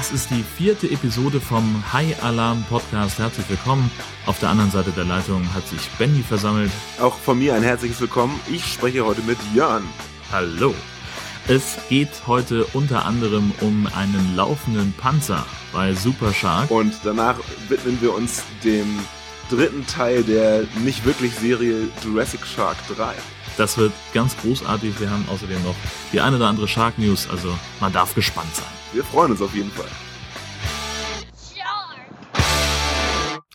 Das ist die vierte Episode vom High Alarm Podcast. Herzlich willkommen. Auf der anderen Seite der Leitung hat sich Benny versammelt. Auch von mir ein herzliches Willkommen. Ich spreche heute mit Jörn. Hallo. Es geht heute unter anderem um einen laufenden Panzer bei Super Shark. Und danach widmen wir uns dem dritten Teil der nicht wirklich Serie Jurassic Shark 3. Das wird ganz großartig. Wir haben außerdem noch die eine oder andere Shark News, also man darf gespannt sein. Wir freuen uns auf jeden Fall.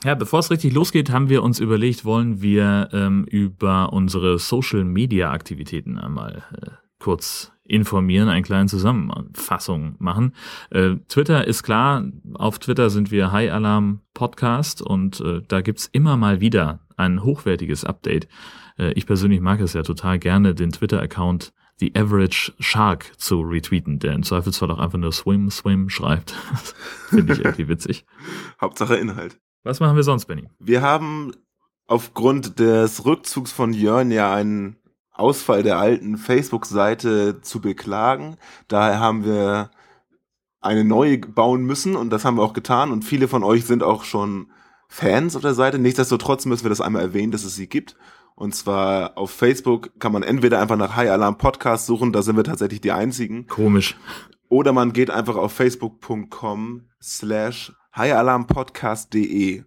Ja, bevor es richtig losgeht, haben wir uns überlegt, wollen wir ähm, über unsere Social-Media-Aktivitäten einmal äh, kurz informieren, eine kleine Zusammenfassung machen. Äh, Twitter ist klar, auf Twitter sind wir High Alarm Podcast und äh, da gibt's immer mal wieder ein hochwertiges Update. Äh, ich persönlich mag es ja total gerne, den Twitter-Account The Average Shark zu retweeten, der im Zweifelsfall auch einfach nur Swim, Swim schreibt. Finde ich irgendwie witzig. Hauptsache Inhalt. Was machen wir sonst, Benny? Wir haben aufgrund des Rückzugs von Jörn ja einen Ausfall der alten Facebook-Seite zu beklagen. Daher haben wir eine neue bauen müssen und das haben wir auch getan und viele von euch sind auch schon Fans auf der Seite. Nichtsdestotrotz müssen wir das einmal erwähnen, dass es sie gibt. Und zwar auf Facebook kann man entweder einfach nach High Alarm Podcast suchen, da sind wir tatsächlich die einzigen. Komisch. Oder man geht einfach auf facebook.com slash highalarmpodcast.de.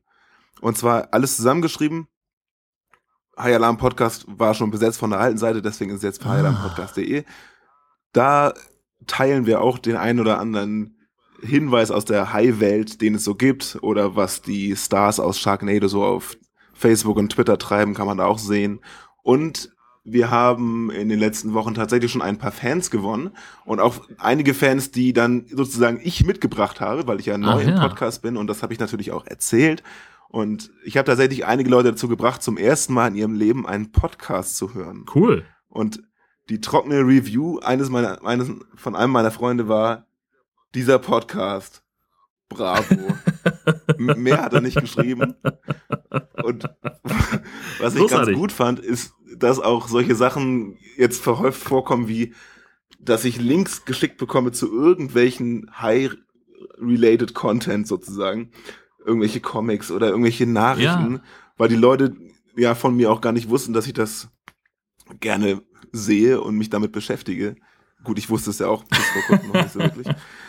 Und zwar alles zusammengeschrieben. High Alarm Podcast war schon besetzt von der alten Seite, deswegen ist es jetzt highalarmpodcast.de. Da teilen wir auch den einen oder anderen Hinweis aus der High-Welt, den es so gibt, oder was die Stars aus Sharknado so auf Facebook und Twitter treiben, kann man da auch sehen. Und wir haben in den letzten Wochen tatsächlich schon ein paar Fans gewonnen und auch einige Fans, die dann sozusagen ich mitgebracht habe, weil ich ja neu Ach, im Podcast bin und das habe ich natürlich auch erzählt. Und ich habe tatsächlich einige Leute dazu gebracht, zum ersten Mal in ihrem Leben einen Podcast zu hören. Cool. Und die trockene Review eines meiner, eines von einem meiner Freunde war, dieser Podcast Bravo. Mehr hat er nicht geschrieben. Und was ich Großartig. ganz gut fand, ist, dass auch solche Sachen jetzt verhäuft vorkommen, wie, dass ich Links geschickt bekomme zu irgendwelchen high-related Content sozusagen. Irgendwelche Comics oder irgendwelche Nachrichten, ja. weil die Leute ja von mir auch gar nicht wussten, dass ich das gerne sehe und mich damit beschäftige. Gut, ich wusste es ja auch bis vor kurzem noch nicht so wirklich.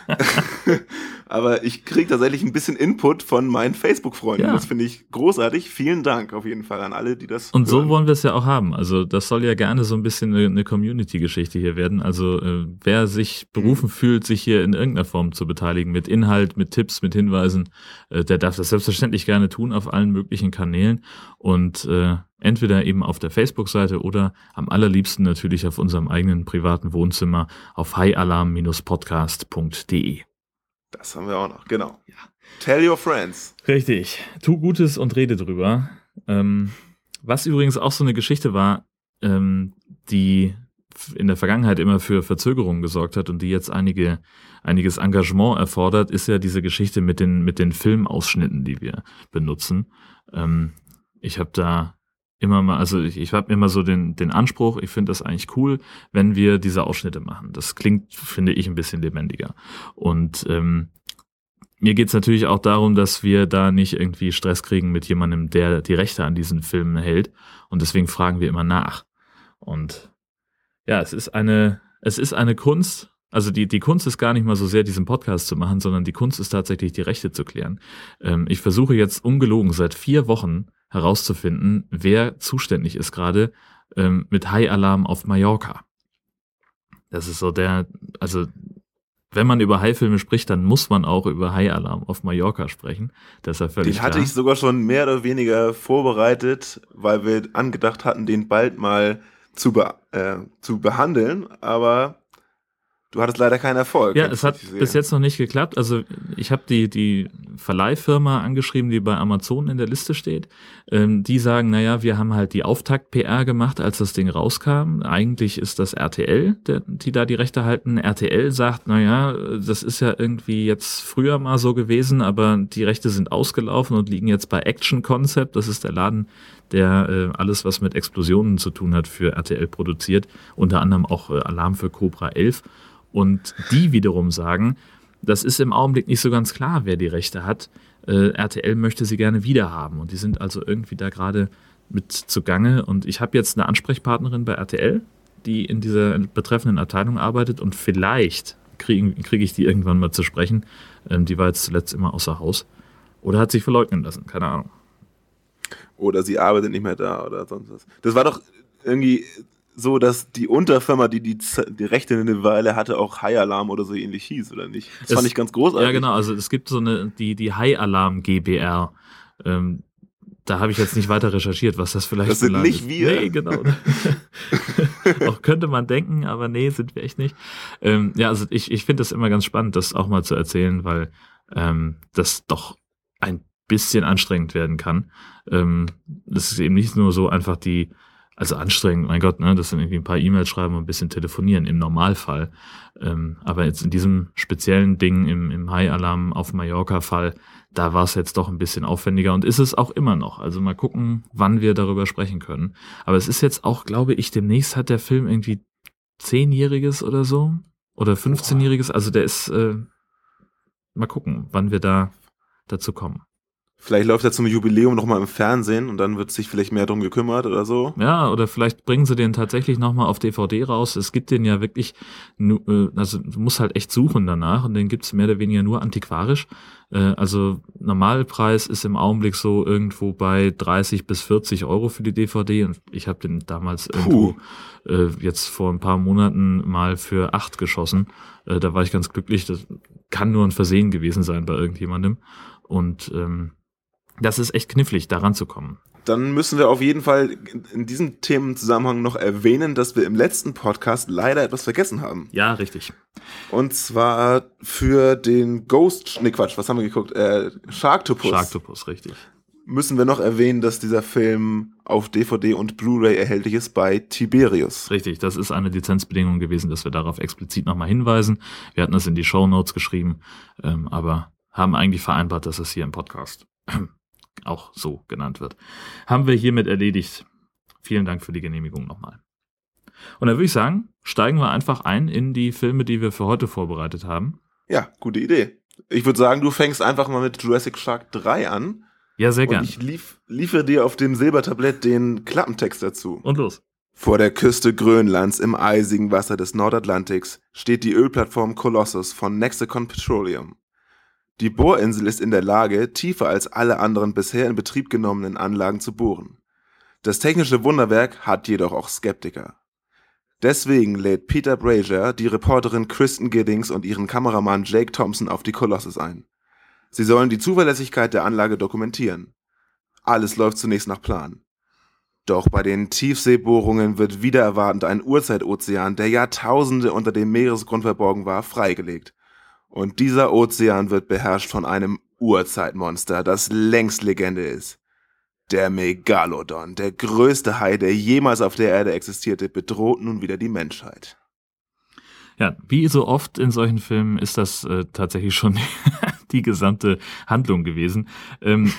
Aber ich kriege tatsächlich ein bisschen Input von meinen Facebook-Freunden. Ja. Das finde ich großartig. Vielen Dank auf jeden Fall an alle, die das. Und hören. so wollen wir es ja auch haben. Also das soll ja gerne so ein bisschen eine, eine Community-Geschichte hier werden. Also äh, wer sich berufen mhm. fühlt, sich hier in irgendeiner Form zu beteiligen, mit Inhalt, mit Tipps, mit Hinweisen, äh, der darf das selbstverständlich gerne tun auf allen möglichen Kanälen. Und äh, entweder eben auf der Facebook-Seite oder am allerliebsten natürlich auf unserem eigenen privaten Wohnzimmer auf highalarm-podcast.de. Das haben wir auch noch, genau. Ja. Tell your friends. Richtig. Tu Gutes und rede drüber. Ähm, was übrigens auch so eine Geschichte war, ähm, die in der Vergangenheit immer für Verzögerungen gesorgt hat und die jetzt einige, einiges Engagement erfordert, ist ja diese Geschichte mit den, mit den Filmausschnitten, die wir benutzen. Ähm, ich habe da immer mal, also ich, ich habe immer so den, den Anspruch, ich finde das eigentlich cool, wenn wir diese Ausschnitte machen. Das klingt, finde ich, ein bisschen lebendiger. Und ähm, mir geht's natürlich auch darum, dass wir da nicht irgendwie Stress kriegen mit jemandem, der die Rechte an diesen Filmen hält. Und deswegen fragen wir immer nach. Und ja, es ist eine, es ist eine Kunst. Also die, die Kunst ist gar nicht mal so sehr, diesen Podcast zu machen, sondern die Kunst ist tatsächlich, die Rechte zu klären. Ähm, ich versuche jetzt ungelogen seit vier Wochen herauszufinden, wer zuständig ist gerade ähm, mit High Alarm auf Mallorca. Das ist so der, also wenn man über High-Filme spricht, dann muss man auch über High Alarm auf Mallorca sprechen. Das ist ja völlig Den hatte klar. ich sogar schon mehr oder weniger vorbereitet, weil wir angedacht hatten, den bald mal zu, be äh, zu behandeln, aber Du hattest leider keinen Erfolg. Ja, es hat bis jetzt noch nicht geklappt. Also ich habe die, die Verleihfirma angeschrieben, die bei Amazon in der Liste steht. Ähm, die sagen, naja, wir haben halt die Auftakt-PR gemacht, als das Ding rauskam. Eigentlich ist das RTL, der, die da die Rechte halten. RTL sagt, naja, das ist ja irgendwie jetzt früher mal so gewesen, aber die Rechte sind ausgelaufen und liegen jetzt bei Action Concept. Das ist der Laden, der äh, alles, was mit Explosionen zu tun hat, für RTL produziert. Unter anderem auch äh, Alarm für Cobra 11. Und die wiederum sagen, das ist im Augenblick nicht so ganz klar, wer die Rechte hat. Äh, RTL möchte sie gerne wiederhaben und die sind also irgendwie da gerade mit zugange. Und ich habe jetzt eine Ansprechpartnerin bei RTL, die in dieser betreffenden Abteilung arbeitet und vielleicht kriege krieg ich die irgendwann mal zu sprechen. Ähm, die war jetzt zuletzt immer außer Haus. Oder hat sich verleugnen lassen, keine Ahnung. Oder sie arbeitet nicht mehr da oder sonst was. Das war doch irgendwie so, dass die Unterfirma, die die, die Rechte eine Weile hatte, auch High Alarm oder so ähnlich hieß, oder nicht? Das es, fand ich ganz großartig. Ja, genau. Also es gibt so eine, die, die High Alarm GBR. Ähm, da habe ich jetzt nicht weiter recherchiert, was das vielleicht Das sind nicht ist. wir. Nee, genau. auch könnte man denken, aber nee, sind wir echt nicht. Ähm, ja, also ich, ich finde das immer ganz spannend, das auch mal zu erzählen, weil ähm, das doch ein bisschen anstrengend werden kann. Ähm, das ist eben nicht nur so einfach die, also anstrengend, mein Gott, ne, das sind irgendwie ein paar E-Mails schreiben und ein bisschen telefonieren im Normalfall. Ähm, aber jetzt in diesem speziellen Ding im, im High-Alarm auf Mallorca-Fall, da war es jetzt doch ein bisschen aufwendiger und ist es auch immer noch. Also mal gucken, wann wir darüber sprechen können. Aber es ist jetzt auch, glaube ich, demnächst hat der Film irgendwie zehnjähriges oder so oder 15-jähriges. Also der ist, äh, mal gucken, wann wir da dazu kommen. Vielleicht läuft er zum Jubiläum nochmal im Fernsehen und dann wird sich vielleicht mehr drum gekümmert oder so. Ja, oder vielleicht bringen sie den tatsächlich nochmal auf DVD raus. Es gibt den ja wirklich, äh, also du musst halt echt suchen danach und den gibt's mehr oder weniger nur antiquarisch. Äh, also Normalpreis ist im Augenblick so irgendwo bei 30 bis 40 Euro für die DVD und ich habe den damals irgendwo äh, jetzt vor ein paar Monaten mal für acht geschossen. da war ich ganz glücklich. Das kann nur ein Versehen gewesen sein bei irgendjemandem. Und ähm, das ist echt knifflig, da ranzukommen. Dann müssen wir auf jeden Fall in diesem Themenzusammenhang noch erwähnen, dass wir im letzten Podcast leider etwas vergessen haben. Ja, richtig. Und zwar für den Ghost, ne Quatsch, was haben wir geguckt? Äh, Sharktopus. Sharktopus, richtig. Müssen wir noch erwähnen, dass dieser Film auf DVD und Blu-ray erhältlich ist bei Tiberius. Richtig, das ist eine Lizenzbedingung gewesen, dass wir darauf explizit nochmal hinweisen. Wir hatten das in die Show Notes geschrieben, ähm, aber haben eigentlich vereinbart, dass es hier im Podcast auch so genannt wird. Haben wir hiermit erledigt. Vielen Dank für die Genehmigung nochmal. Und dann würde ich sagen, steigen wir einfach ein in die Filme, die wir für heute vorbereitet haben. Ja, gute Idee. Ich würde sagen, du fängst einfach mal mit Jurassic Shark 3 an. Ja, sehr gerne. Ich lief, liefere dir auf dem Silbertablett den Klappentext dazu. Und los. Vor der Küste Grönlands im eisigen Wasser des Nordatlantiks steht die Ölplattform Colossus von Nexicon Petroleum. Die Bohrinsel ist in der Lage, tiefer als alle anderen bisher in Betrieb genommenen Anlagen zu bohren. Das technische Wunderwerk hat jedoch auch Skeptiker. Deswegen lädt Peter Brazier die Reporterin Kristen Giddings und ihren Kameramann Jake Thompson auf die Colossus ein. Sie sollen die Zuverlässigkeit der Anlage dokumentieren. Alles läuft zunächst nach Plan. Doch bei den Tiefseebohrungen wird wieder erwartend ein Urzeitozean, der Jahrtausende unter dem Meeresgrund verborgen war, freigelegt. Und dieser Ozean wird beherrscht von einem Urzeitmonster, das längst Legende ist. Der Megalodon, der größte Hai, der jemals auf der Erde existierte, bedroht nun wieder die Menschheit. Ja, wie so oft in solchen Filmen ist das äh, tatsächlich schon die gesamte Handlung gewesen. Ähm,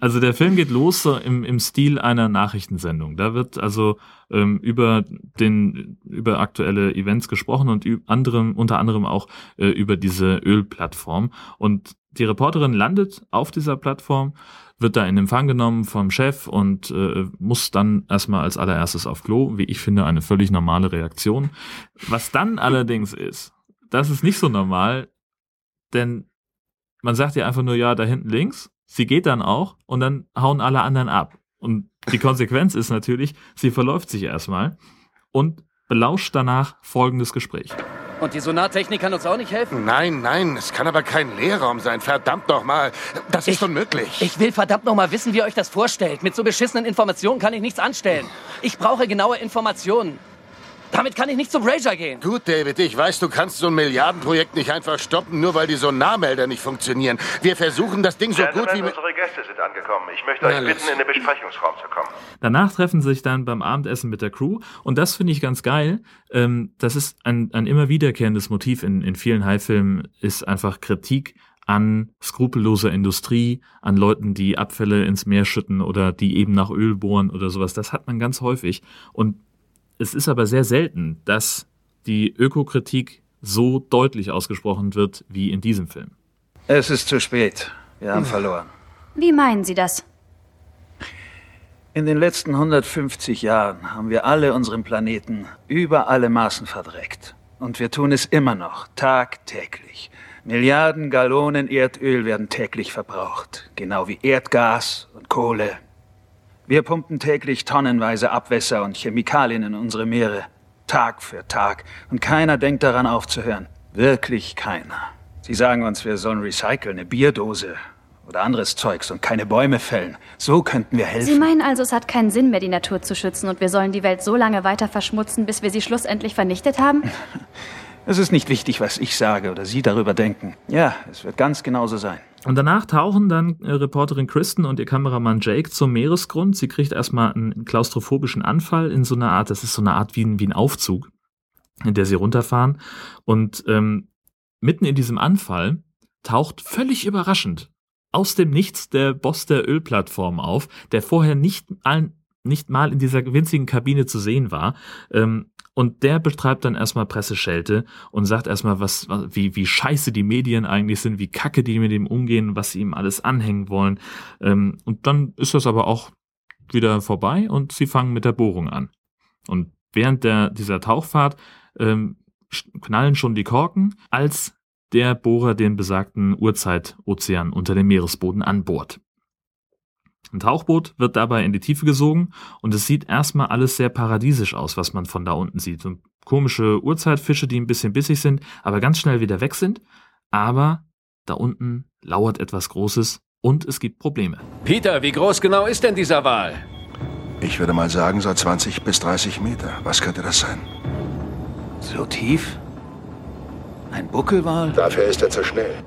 also der Film geht los so im, im Stil einer Nachrichtensendung. Da wird also ähm, über den über aktuelle Events gesprochen und anderem, unter anderem auch äh, über diese Ölplattform. Und die Reporterin landet auf dieser Plattform, wird da in Empfang genommen vom Chef und äh, muss dann erstmal als allererstes auf Klo. Wie ich finde, eine völlig normale Reaktion. Was dann allerdings ist, das ist nicht so normal, denn man sagt ja einfach nur, ja, da hinten links. Sie geht dann auch und dann hauen alle anderen ab. Und die Konsequenz ist natürlich, sie verläuft sich erstmal und belauscht danach folgendes Gespräch. Und die Sonartechnik kann uns auch nicht helfen? Nein, nein, es kann aber kein Leerraum sein. Verdammt nochmal. Das ist ich, unmöglich. Ich will verdammt nochmal wissen, wie ihr euch das vorstellt. Mit so beschissenen Informationen kann ich nichts anstellen. Ich brauche genaue Informationen. Damit kann ich nicht zum Brazier gehen. Gut, David, ich weiß, du kannst so ein Milliardenprojekt nicht einfach stoppen, nur weil die Sonarmelder nicht funktionieren. Wir versuchen das Ding so Gentlemen, gut wie... unsere Gäste sind angekommen. Ich möchte euch bitten, in den Besprechungsraum zu kommen. Danach treffen sie sich dann beim Abendessen mit der Crew und das finde ich ganz geil. Ähm, das ist ein, ein immer wiederkehrendes Motiv in, in vielen High-Filmen, ist einfach Kritik an skrupelloser Industrie, an Leuten, die Abfälle ins Meer schütten oder die eben nach Öl bohren oder sowas. Das hat man ganz häufig. Und es ist aber sehr selten, dass die Ökokritik so deutlich ausgesprochen wird wie in diesem Film. Es ist zu spät. Wir haben verloren. Wie meinen Sie das? In den letzten 150 Jahren haben wir alle unseren Planeten über alle Maßen verdreckt. Und wir tun es immer noch, tagtäglich. Milliarden Gallonen Erdöl werden täglich verbraucht, genau wie Erdgas und Kohle. Wir pumpen täglich tonnenweise Abwässer und Chemikalien in unsere Meere, Tag für Tag, und keiner denkt daran aufzuhören. Wirklich keiner. Sie sagen uns, wir sollen recyceln, eine Bierdose oder anderes Zeugs und keine Bäume fällen. So könnten wir helfen. Sie meinen also, es hat keinen Sinn mehr, die Natur zu schützen und wir sollen die Welt so lange weiter verschmutzen, bis wir sie schlussendlich vernichtet haben? Es ist nicht wichtig, was ich sage oder Sie darüber denken. Ja, es wird ganz genauso sein. Und danach tauchen dann äh, Reporterin Kristen und ihr Kameramann Jake zum Meeresgrund. Sie kriegt erstmal einen klaustrophobischen Anfall in so einer Art, das ist so eine Art wie ein, wie ein Aufzug, in der sie runterfahren. Und ähm, mitten in diesem Anfall taucht völlig überraschend aus dem Nichts der Boss der Ölplattform auf, der vorher nicht, all, nicht mal in dieser winzigen Kabine zu sehen war. Ähm, und der betreibt dann erstmal Presseschelte und sagt erstmal, was, wie, wie scheiße die Medien eigentlich sind, wie kacke die mit ihm umgehen, was sie ihm alles anhängen wollen. Ähm, und dann ist das aber auch wieder vorbei und sie fangen mit der Bohrung an. Und während der, dieser Tauchfahrt ähm, knallen schon die Korken, als der Bohrer den besagten Urzeitozean unter dem Meeresboden anbohrt. Ein Tauchboot wird dabei in die Tiefe gesogen und es sieht erstmal alles sehr paradiesisch aus, was man von da unten sieht. So komische Urzeitfische, die ein bisschen bissig sind, aber ganz schnell wieder weg sind. Aber da unten lauert etwas Großes und es gibt Probleme. Peter, wie groß genau ist denn dieser Wal? Ich würde mal sagen, so 20 bis 30 Meter. Was könnte das sein? So tief? Ein Buckelwal? Dafür ist er zu schnell.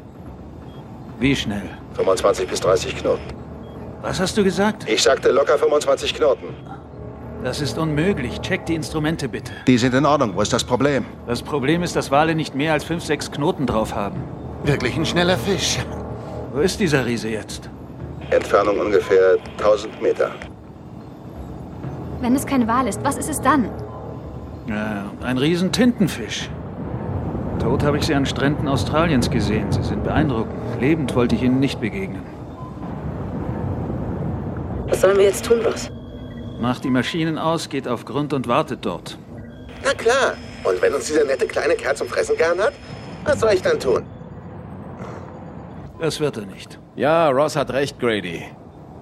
Wie schnell? 25 bis 30 Knoten. Was hast du gesagt? Ich sagte locker 25 Knoten. Das ist unmöglich. Check die Instrumente bitte. Die sind in Ordnung. Wo ist das Problem? Das Problem ist, dass Wale nicht mehr als 5, 6 Knoten drauf haben. Wirklich ein schneller Fisch. Wo ist dieser Riese jetzt? Entfernung ungefähr 1000 Meter. Wenn es kein Wal ist, was ist es dann? Ja, ein Riesentintenfisch. Tot habe ich sie an Stränden Australiens gesehen. Sie sind beeindruckend. Lebend wollte ich ihnen nicht begegnen. Was sollen wir jetzt tun, Ross? Macht die Maschinen aus, geht auf Grund und wartet dort. Na klar. Und wenn uns dieser nette kleine Kerl zum Fressen gern hat, was soll ich dann tun? Das wird er nicht. Ja, Ross hat recht, Grady.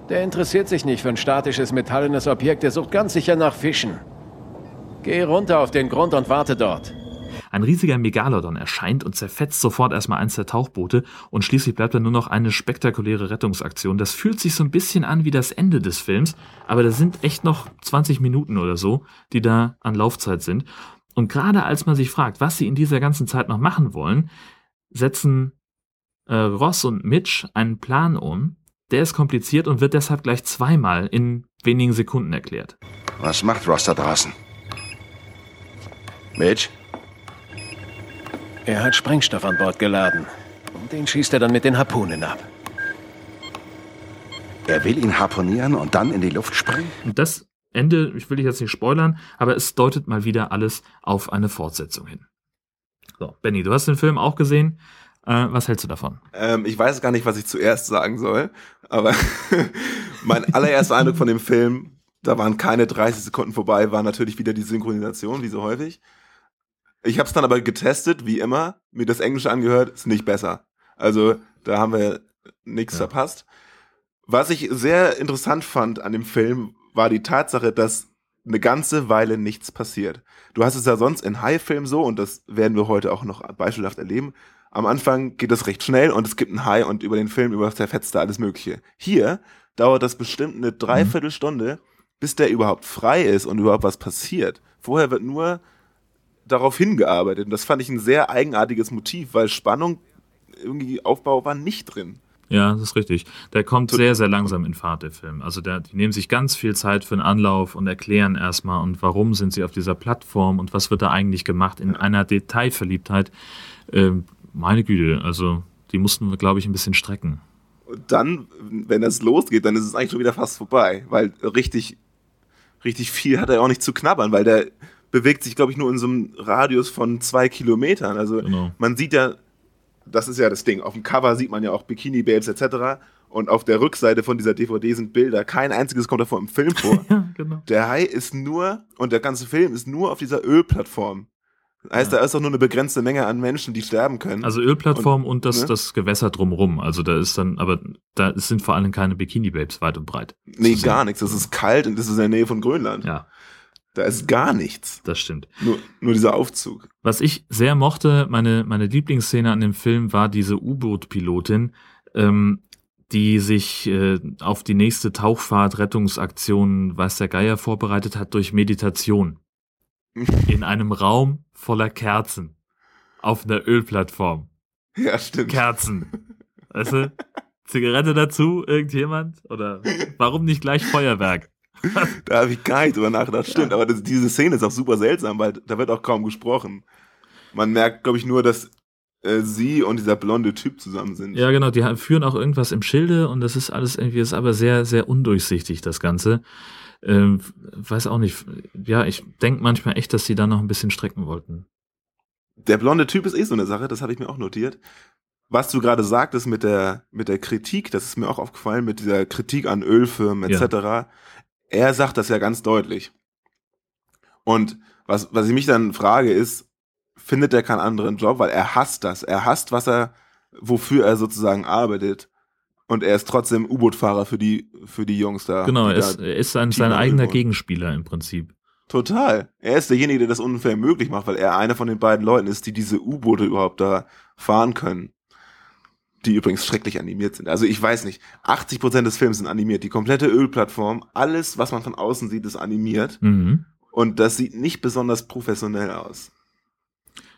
Der interessiert sich nicht für ein statisches, metallenes Objekt, der sucht ganz sicher nach Fischen. Geh runter auf den Grund und warte dort. Ein riesiger Megalodon erscheint und zerfetzt sofort erstmal eins der Tauchboote und schließlich bleibt dann nur noch eine spektakuläre Rettungsaktion. Das fühlt sich so ein bisschen an wie das Ende des Films, aber da sind echt noch 20 Minuten oder so, die da an Laufzeit sind. Und gerade als man sich fragt, was sie in dieser ganzen Zeit noch machen wollen, setzen äh, Ross und Mitch einen Plan um. Der ist kompliziert und wird deshalb gleich zweimal in wenigen Sekunden erklärt. Was macht Ross da draußen? Mitch? Er hat Sprengstoff an Bord geladen. Und den schießt er dann mit den Harpunen ab. Er will ihn harponieren und dann in die Luft springen? Und das Ende, ich will dich jetzt nicht spoilern, aber es deutet mal wieder alles auf eine Fortsetzung hin. So, Benny, du hast den Film auch gesehen. Äh, was hältst du davon? Ähm, ich weiß gar nicht, was ich zuerst sagen soll, aber mein allererster Eindruck von dem Film, da waren keine 30 Sekunden vorbei, war natürlich wieder die Synchronisation, wie so häufig. Ich habe es dann aber getestet, wie immer, mir das Englische angehört, ist nicht besser. Also da haben wir nichts ja. verpasst. Was ich sehr interessant fand an dem Film, war die Tatsache, dass eine ganze Weile nichts passiert. Du hast es ja sonst in High-Filmen so, und das werden wir heute auch noch beispielhaft erleben. Am Anfang geht das recht schnell und es gibt ein High und über den Film, über das zerfetzt da alles Mögliche. Hier dauert das bestimmt eine Dreiviertelstunde, bis der überhaupt frei ist und überhaupt was passiert. Vorher wird nur darauf hingearbeitet. Und das fand ich ein sehr eigenartiges Motiv, weil Spannung, irgendwie Aufbau war nicht drin. Ja, das ist richtig. Der kommt sehr, sehr langsam in Fahrt, der Film. Also der, die nehmen sich ganz viel Zeit für einen Anlauf und erklären erstmal und warum sind sie auf dieser Plattform und was wird da eigentlich gemacht in einer Detailverliebtheit. Äh, meine Güte, also die mussten wir, glaube ich, ein bisschen strecken. Und dann, wenn das losgeht, dann ist es eigentlich schon wieder fast vorbei, weil richtig, richtig viel hat er auch nicht zu knabbern, weil der bewegt sich, glaube ich, nur in so einem Radius von zwei Kilometern. Also Genau. man sieht ja, das ist ja das Ding, auf dem Cover sieht man ja auch Bikini-Babes etc. Und auf der Rückseite von dieser DVD sind Bilder. Kein einziges kommt davon im Film vor. Ja, genau. Der Hai ist nur, und der ganze Film ist nur auf dieser Ölplattform. Das heißt, da ist auch nur eine begrenzte Menge an Menschen, die sterben können. Also Ölplattform und, das, ne? das Gewässer drumrum. Also da ist dann, aber da sind vor allem keine Bikini-Babes weit und breit. nee, gar nichts. Das ist kalt und das ist in der Nähe von Grönland. Ja, Da ist gar nichts. das stimmt. Nur, nur dieser Aufzug. Was ich sehr mochte, meine, meine Lieblingsszene an dem Film war diese U-Boot-Pilotin, ähm, die sich äh, auf die nächste Tauchfahrt, Rettungsaktion, weiß der Geier, vorbereitet hat durch Meditation. In einem Raum voller Kerzen. Auf einer Ölplattform. Ja, stimmt. Kerzen. Weißt du? Zigarette dazu, irgendjemand? Oder warum nicht gleich Feuerwerk? Da habe ich gar nicht drüber nachgedacht. Stimmt, aber das, diese Szene ist auch super seltsam, weil da wird auch kaum gesprochen. Man merkt, glaube ich, nur, dass äh, sie und dieser blonde Typ zusammen sind. Ja, genau, die führen auch irgendwas im Schilde und das ist alles irgendwie, ist aber sehr, sehr undurchsichtig, das Ganze. Ähm, weiß auch nicht. Ja, ich denke manchmal echt, dass sie da noch ein bisschen strecken wollten. Der blonde Typ ist eh so eine Sache, das habe ich mir auch notiert. Was du gerade sagtest mit der, mit der Kritik, das ist mir auch aufgefallen, mit dieser Kritik an Ölfirmen etc. Er sagt das ja ganz deutlich. Und was, was ich mich dann frage ist, findet er keinen anderen Job, weil er hasst das. Er hasst, was er, wofür er sozusagen arbeitet. Und er ist trotzdem U-Boot-Fahrer für die, für die Jungs da. Genau, er ist, er ist sein, sein eigener Ölboot. Gegenspieler im Prinzip. Total. Er ist derjenige, der das unfair möglich macht, weil er einer von den beiden Leuten ist, die diese U-Boote überhaupt da fahren können. Die übrigens schrecklich animiert sind. Also ich weiß nicht, 80% des Films sind animiert. Die komplette Ölplattform, alles, was man von außen sieht, ist animiert. Mhm. Und das sieht nicht besonders professionell aus.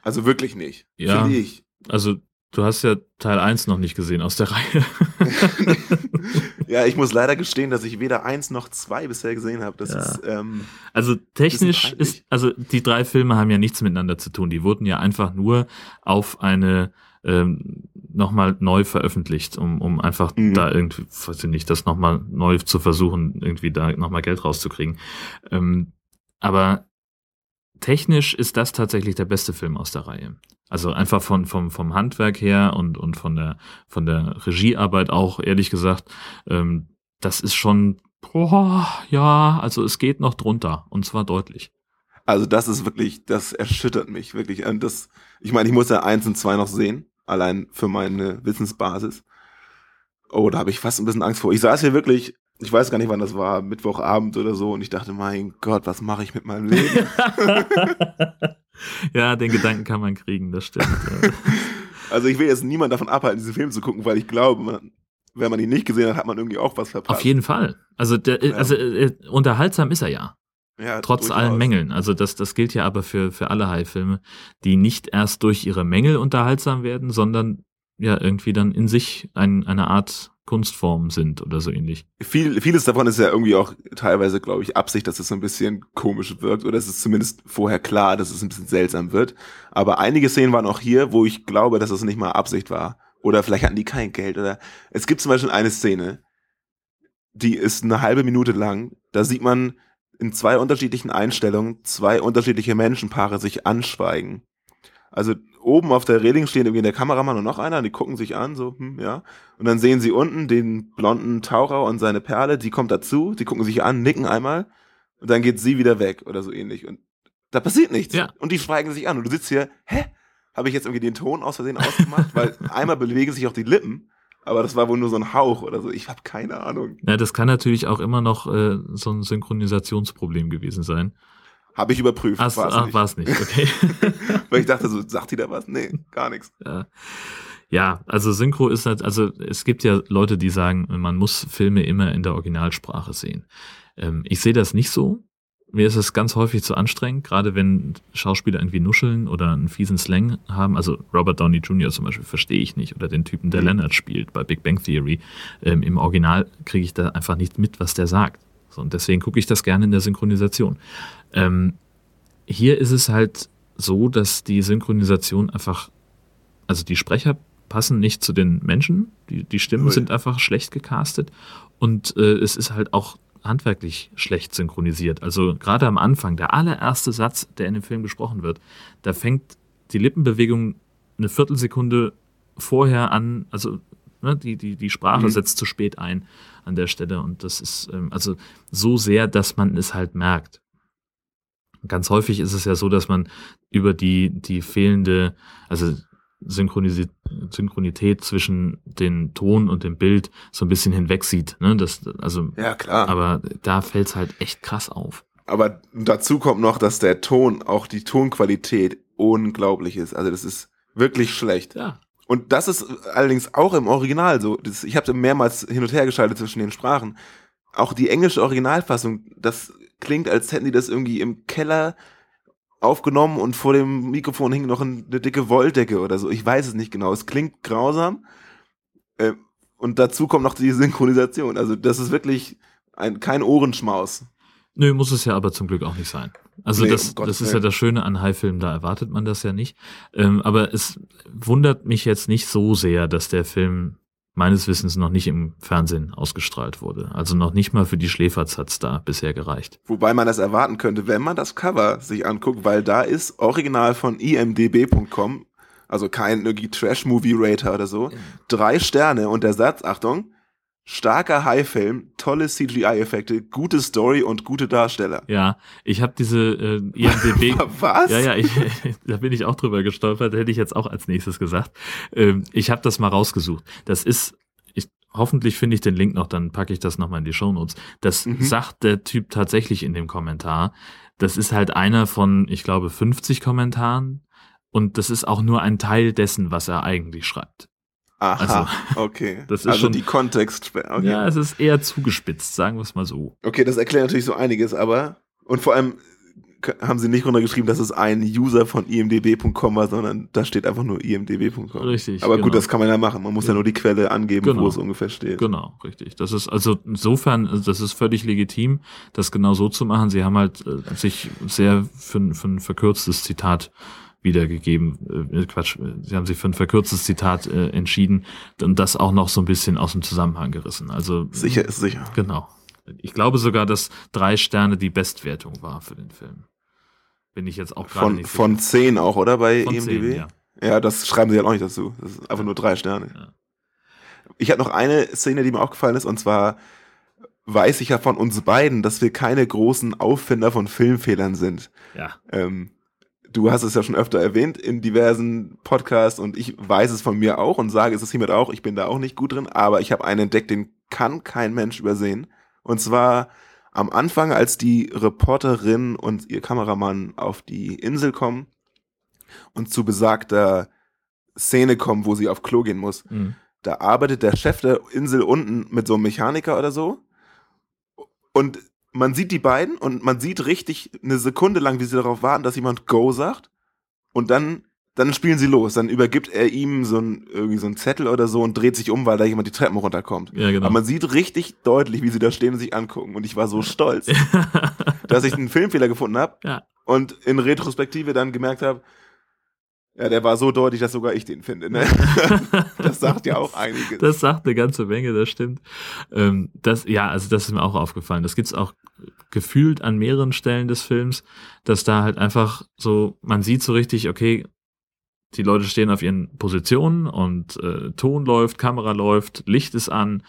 Also wirklich nicht. Ja. Finde ich. Also, du hast ja Teil 1 noch nicht gesehen aus der Reihe. Ja, ich muss leider gestehen, dass ich weder eins noch zwei bisher gesehen habe. Das Ja. ist, ähm, Also technisch ist, also die drei Filme haben ja nichts miteinander zu tun. Die wurden ja einfach nur auf eine ähm, nochmal neu veröffentlicht, um, um einfach Mhm. da irgendwie, weiß ich nicht, das nochmal neu zu versuchen, irgendwie da nochmal Geld rauszukriegen. Ähm, aber technisch ist das tatsächlich der beste Film aus der Reihe. Also einfach von, vom, vom Handwerk her und, und von der, von der Regiearbeit auch, ehrlich gesagt, ähm, das ist schon, boah, ja, also es geht noch drunter und zwar deutlich. Also das ist wirklich, das erschüttert mich wirklich. Und das, ich meine, ich muss ja eins und zwei noch sehen, allein für meine Wissensbasis. Oh, da habe ich fast ein bisschen Angst vor. Ich saß hier wirklich, ich weiß gar nicht, wann das war, Mittwochabend oder so, und ich dachte, mein Gott, was mache ich mit meinem Leben? ja, den Gedanken kann man kriegen, das stimmt. also ich will jetzt niemand davon abhalten, diesen Film zu gucken, weil ich glaube, man, wenn man ihn nicht gesehen hat, hat man irgendwie auch was verpasst. Auf jeden Fall. Also, der, also äh, unterhaltsam ist er ja. Ja, Trotz durchaus. allen Mängeln. Also das, das gilt ja aber für, für alle High-Filme, die nicht erst durch ihre Mängel unterhaltsam werden, sondern ja irgendwie dann in sich ein, eine Art Kunstform sind oder so ähnlich. Viel, vieles davon ist ja irgendwie auch teilweise, glaube ich, Absicht, dass es so ein bisschen komisch wirkt oder es ist zumindest vorher klar, dass es ein bisschen seltsam wird. Aber einige Szenen waren auch hier, wo ich glaube, dass es nicht mal Absicht war. Oder vielleicht hatten die kein Geld oder es gibt zum Beispiel eine Szene, die ist eine halbe Minute lang. Da sieht man in zwei unterschiedlichen Einstellungen zwei unterschiedliche Menschenpaare sich anschweigen. Also oben auf der Reling stehen irgendwie der Kameramann und noch einer, die gucken sich an, so, hm, ja. Und dann sehen sie unten den blonden Taucher und seine Perle, die kommt dazu, die gucken sich an, nicken einmal und dann geht sie wieder weg oder so ähnlich. Und da passiert nichts. Ja. Und die schweigen sich an. Und du sitzt hier, hä? Habe ich jetzt irgendwie den Ton aus Versehen ausgemacht? Weil einmal bewegen sich auch die Lippen, aber das war wohl nur so ein Hauch oder so. Ich habe keine Ahnung. Ja, das kann natürlich auch immer noch äh, so ein Synchronisationsproblem gewesen sein. Habe ich überprüft. Ach, war's ach nicht. war es nicht, okay. Weil ich dachte so, sagt die da was? Nee, gar nichts. Ja. Ja, also Synchro ist halt, also es gibt ja Leute, die sagen, man muss Filme immer in der Originalsprache sehen. Ähm, ich sehe das nicht so. Mir ist es ganz häufig zu anstrengend, gerade wenn Schauspieler irgendwie nuscheln oder einen fiesen Slang haben. Also Robert Downey Jr. zum Beispiel verstehe ich nicht. Oder den Typen, der Mhm. Leonard spielt bei Big Bang Theory. Ähm, Im Original kriege ich da einfach nicht mit, was der sagt. So, und deswegen gucke ich das gerne in der Synchronisation. Ähm, hier ist es halt so, dass die Synchronisation einfach, also die Sprecher passen nicht zu den Menschen, die, die Stimmen Ui. sind einfach schlecht gecastet und äh, es ist halt auch handwerklich schlecht synchronisiert. Also gerade am Anfang, der allererste Satz, der in dem Film gesprochen wird, da fängt die Lippenbewegung eine Viertelsekunde vorher an, also ne, die, die, die Sprache mhm. setzt zu spät ein an der Stelle. Und das ist ähm, also so sehr, dass man es halt merkt. Ganz häufig ist es ja so, dass man über die, die fehlende, also Synchronität zwischen den Ton und dem Bild so ein bisschen hinweg sieht. Ne? Das, also, ja, klar. Aber da fällt es halt echt krass auf. Aber dazu kommt noch, dass der Ton, auch die Tonqualität unglaublich ist. Also das ist wirklich schlecht. Ja. Und das ist allerdings auch im Original so. Das, ich habe mehrmals hin und her geschaltet zwischen den Sprachen. Auch die englische Originalfassung, das klingt, als hätten die das irgendwie im Keller aufgenommen und vor dem Mikrofon hing noch eine dicke Wolldecke oder so. Ich weiß es nicht genau. Es klingt grausam. Äh, und dazu kommt noch die Synchronisation. Also das ist wirklich ein, kein Ohrenschmaus. Nö, muss es ja aber zum Glück auch nicht sein. Also nee, das, um das ist ja das Schöne an High-Filmen, da erwartet man das ja nicht. Ähm, aber es wundert mich jetzt nicht so sehr, dass der Film meines Wissens noch nicht im Fernsehen ausgestrahlt wurde. Also noch nicht mal für die Schläferz hat's da bisher gereicht. Wobei man das erwarten könnte, wenn man das Cover sich anguckt, weil da ist original von imdb.com, also kein irgendwie Trash-Movie-Rater oder so, drei Sterne und der Satz, Achtung, starker High-Film, tolle CGI-Effekte, gute Story und gute Darsteller. Ja, ich habe diese äh, IMDb. Was? Ja, ja, ich, da bin ich auch drüber gestolpert. Hätte ich jetzt auch als nächstes gesagt. Ähm, ich habe das mal rausgesucht. Das ist ich, hoffentlich finde ich den Link noch, dann packe ich das nochmal in die Shownotes. Das mhm. sagt der Typ tatsächlich in dem Kommentar. Das ist halt einer von, ich glaube, 50 Kommentaren. Und das ist auch nur ein Teil dessen, was er eigentlich schreibt. Aha, also, okay. Das ist also schon, die Kontext. Okay. Ja, es ist eher zugespitzt, sagen wir es mal so. Okay, das erklärt natürlich so einiges, aber und vor allem haben sie nicht runtergeschrieben, dass es ein User von imdb.com war, sondern da steht einfach nur imdb.com. Richtig. Aber genau. gut, das kann man ja machen. Man muss ja, ja nur die Quelle angeben, genau. wo es ungefähr steht. Genau, richtig. Das ist also insofern, das ist völlig legitim, das genau so zu machen. Sie haben halt äh, sich sehr für, für ein verkürztes Zitat wiedergegeben. Äh, Quatsch, sie haben sich für ein verkürztes Zitat äh, entschieden und das auch noch so ein bisschen aus dem Zusammenhang gerissen. Also sicher ist sicher. Genau. Ich glaube sogar, dass drei Sterne die Bestwertung war für den Film. Bin ich jetzt auch gerade von, nicht sicher. Von zehn auch, oder? Bei von EMDB? 10, ja. ja, das schreiben sie ja auch nicht dazu. Das ist einfach nur drei Sterne. Ja. Ich hatte noch eine Szene, die mir aufgefallen ist, und zwar weiß ich ja von uns beiden, dass wir keine großen Auffinder von Filmfehlern sind. Ja. Ähm, du hast es ja schon öfter erwähnt in diversen Podcasts und ich weiß es von mir auch und sage es ist hiermit auch, ich bin da auch nicht gut drin, aber ich habe einen entdeckt, den kann kein Mensch übersehen. Und zwar am Anfang, als die Reporterin und ihr Kameramann auf die Insel kommen und zu besagter Szene kommen, wo sie auf Klo gehen muss, mhm. da arbeitet der Chef der Insel unten mit so einem Mechaniker oder so. Und man sieht die beiden und man sieht richtig eine Sekunde lang, wie sie darauf warten, dass jemand Go sagt. Und dann, dann spielen sie los. Dann übergibt er ihm so ein, irgendwie so ein Zettel oder so und dreht sich um, weil da jemand die Treppen runterkommt. Ja, genau. Aber man sieht richtig deutlich, wie sie da stehen und sich angucken. Und ich war so stolz, dass ich einen Filmfehler gefunden habe. Ja. Und in Retrospektive dann gemerkt habe, ja, der war so deutlich, dass sogar ich den finde. Ne? das sagt ja auch einiges. Das sagt eine ganze Menge, das stimmt. Ähm, das, ja, also das ist mir auch aufgefallen. Das gibt's auch gefühlt an mehreren Stellen des Films, dass da halt einfach so, man sieht so richtig, okay, die Leute stehen auf ihren Positionen und äh, Ton läuft, Kamera läuft, Licht ist an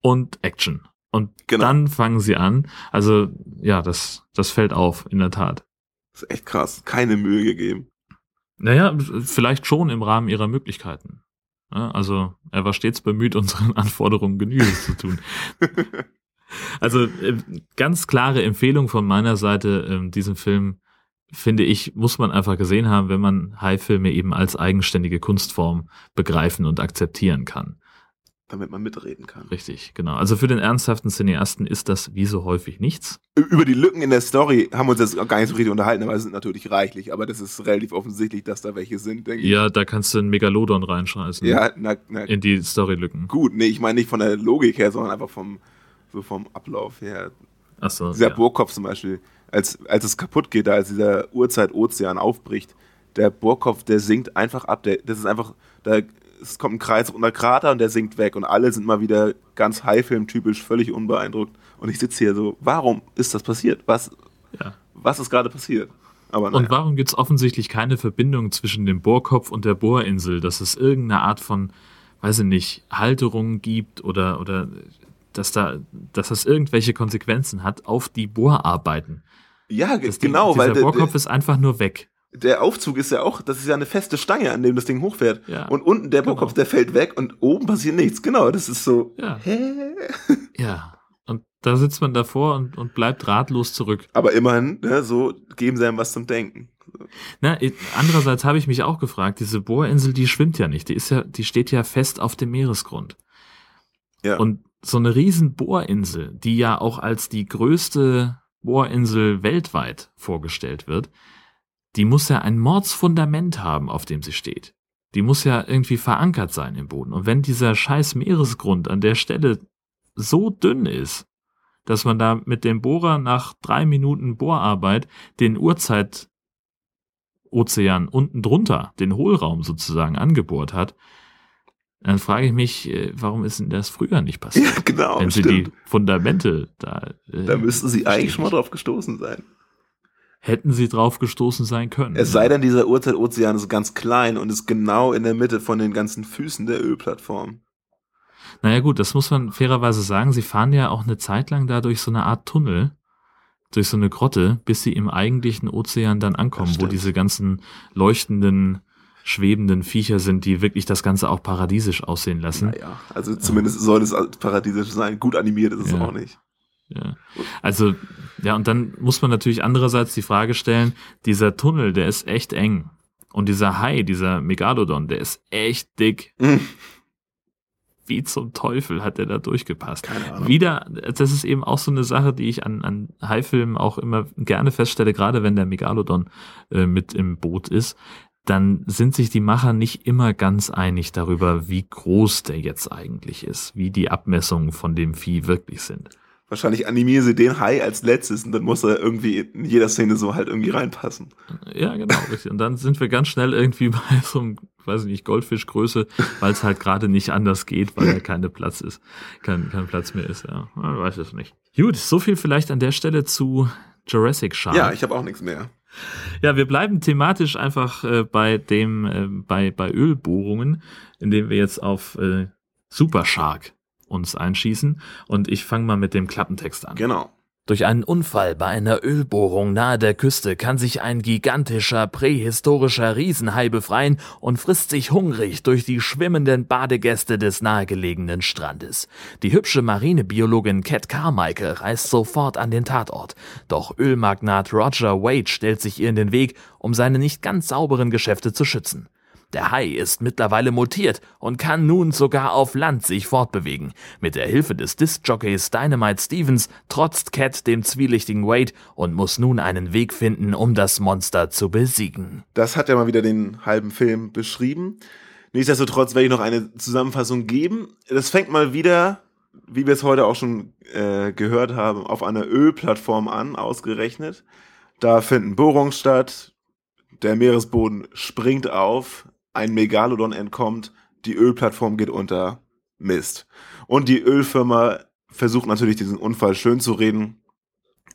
und Action. Und genau. dann fangen sie an. Also ja, das, das fällt auf, in der Tat. Das ist echt krass. Keine Mühe gegeben. Naja, vielleicht schon im Rahmen ihrer Möglichkeiten. Also er war stets bemüht, unseren Anforderungen Genüge zu tun. also äh, ganz klare Empfehlung von meiner Seite, äh, diesen Film finde ich, muss man einfach gesehen haben, wenn man High-Filme eben als eigenständige Kunstform begreifen und akzeptieren kann damit man mitreden kann. Richtig, genau. Also für den ernsthaften Cineasten ist das wie so häufig nichts. Über die Lücken in der Story haben wir uns jetzt gar nicht so richtig unterhalten, aber es sind natürlich reichlich. Aber das ist relativ offensichtlich, dass da welche sind, denke ich. Ja, da kannst du einen Megalodon reinschmeißen. Ja, na, na, in die Storylücken. Gut, nee, ich meine nicht von der Logik her, sondern einfach vom, so vom Ablauf her. Ach so, Dieser ja. Burgkopf zum Beispiel, als, als es kaputt geht, da als dieser Urzeit-Ozean aufbricht, der Bohrkopf, der sinkt einfach ab. Der, das ist einfach, da es kommt ein Kreis unter Krater und der sinkt weg und alle sind mal wieder ganz Haifilm-typisch, völlig unbeeindruckt. Und ich sitze hier so, warum ist das passiert? Was, Ja. was ist gerade passiert? Aber Und naja. warum gibt es offensichtlich keine Verbindung zwischen dem Bohrkopf und der Bohrinsel, dass es irgendeine Art von, weiß ich nicht, Halterung gibt oder, oder dass, da, dass das irgendwelche Konsequenzen hat auf die Bohrarbeiten? Ja, Das Ding- genau, dieser weil der, Bohrkopf ist einfach nur weg. der Aufzug ist ja auch, das ist ja eine feste Stange, an dem das Ding hochfährt. Ja. Und unten der Bohrkopf, der fällt weg und oben passiert nichts. Genau, das ist so. Ja. Hä? Ja. Und da sitzt man davor und, und bleibt ratlos zurück. Aber immerhin, ne, so geben sie einem was zum Denken. Na, andererseits habe ich mich auch gefragt, diese Bohrinsel, die schwimmt ja nicht. Die ist ja, die steht ja fest auf dem Meeresgrund. Ja. Und so eine riesen Bohrinsel, die ja auch als die größte Bohrinsel weltweit vorgestellt wird, die muss ja ein Mordsfundament haben, auf dem sie steht. Die muss ja irgendwie verankert sein im Boden. Und wenn dieser scheiß Meeresgrund an der Stelle so dünn ist, dass man da mit dem Bohrer nach drei Minuten Bohrarbeit den Urzeit Ozean unten drunter, den Hohlraum sozusagen angebohrt hat, dann frage ich mich, äh, warum ist denn das früher nicht passiert? Ja, genau, Wenn sie stimmt. die Fundamente da. äh, Da müssten sie eigentlich schon mal drauf gestoßen sein. Hätten sie drauf gestoßen sein können. Es sei denn, dieser Urzeit-Ozean ist ganz klein und ist genau in der Mitte von den ganzen Füßen der Ölplattform. Naja gut, das muss man fairerweise sagen. Sie fahren ja auch eine Zeit lang da durch so eine Art Tunnel, durch so eine Grotte, bis sie im eigentlichen Ozean dann ankommen, wo diese ganzen leuchtenden, schwebenden Viecher sind, die wirklich das Ganze auch paradiesisch aussehen lassen. Naja, also zumindest soll es paradiesisch sein. Gut animiert ist es Ja. auch nicht. Ja. Also, ja, und dann muss man natürlich andererseits die Frage stellen, dieser Tunnel, der ist echt eng. Und dieser Hai, dieser Megalodon, der ist echt dick. Hm. Wie zum Teufel hat der da durchgepasst? Keine Ahnung. Wieder, das ist eben auch so eine Sache, die ich an, an Haifilmen auch immer gerne feststelle, gerade wenn der Megalodon äh, mit im Boot ist, dann sind sich die Macher nicht immer ganz einig darüber, wie groß der jetzt eigentlich ist, wie die Abmessungen von dem Vieh wirklich sind. Wahrscheinlich animieren sie den Hai als letztes und dann muss er irgendwie in jeder Szene so halt irgendwie reinpassen. Ja, genau, richtig. Und dann sind wir ganz schnell irgendwie bei so einem, weiß ich nicht, Goldfischgröße, weil es halt gerade nicht anders geht, weil da keine Platz ist, kein, kein Platz mehr ist, ja. Man weiß es nicht. Gut, so viel vielleicht an der Stelle zu Jurassic Shark. Ja, ich habe auch nichts mehr. Ja, wir bleiben thematisch einfach äh, bei dem, äh, bei, bei Ölbohrungen, indem wir jetzt auf äh, Super Shark uns einschießen. Und ich fange mal mit dem Klappentext an. Genau. Durch einen Unfall bei einer Ölbohrung nahe der Küste kann sich ein gigantischer prähistorischer Riesenhai befreien und frisst sich hungrig durch die schwimmenden Badegäste des nahegelegenen Strandes. Die hübsche Marinebiologin Cat Carmichael reist sofort an den Tatort. Doch Ölmagnat Roger Wade stellt sich ihr in den Weg, um seine nicht ganz sauberen Geschäfte zu schützen. Der Hai ist mittlerweile mutiert und kann nun sogar auf Land sich fortbewegen. Mit der Hilfe des Disc-Jockeys Dynamite Stevens trotzt Cat dem zwielichtigen Wade und muss nun einen Weg finden, um das Monster zu besiegen. Das hat ja mal wieder den halben Film beschrieben. Nichtsdestotrotz werde ich noch eine Zusammenfassung geben. Das fängt mal wieder, wie wir es heute auch schon äh, gehört haben, auf einer Ölplattform an, ausgerechnet. Da finden Bohrungen statt, der Meeresboden springt auf, ein Megalodon entkommt, die Ölplattform geht unter. Mist. Und die Ölfirma versucht natürlich diesen Unfall schön zu reden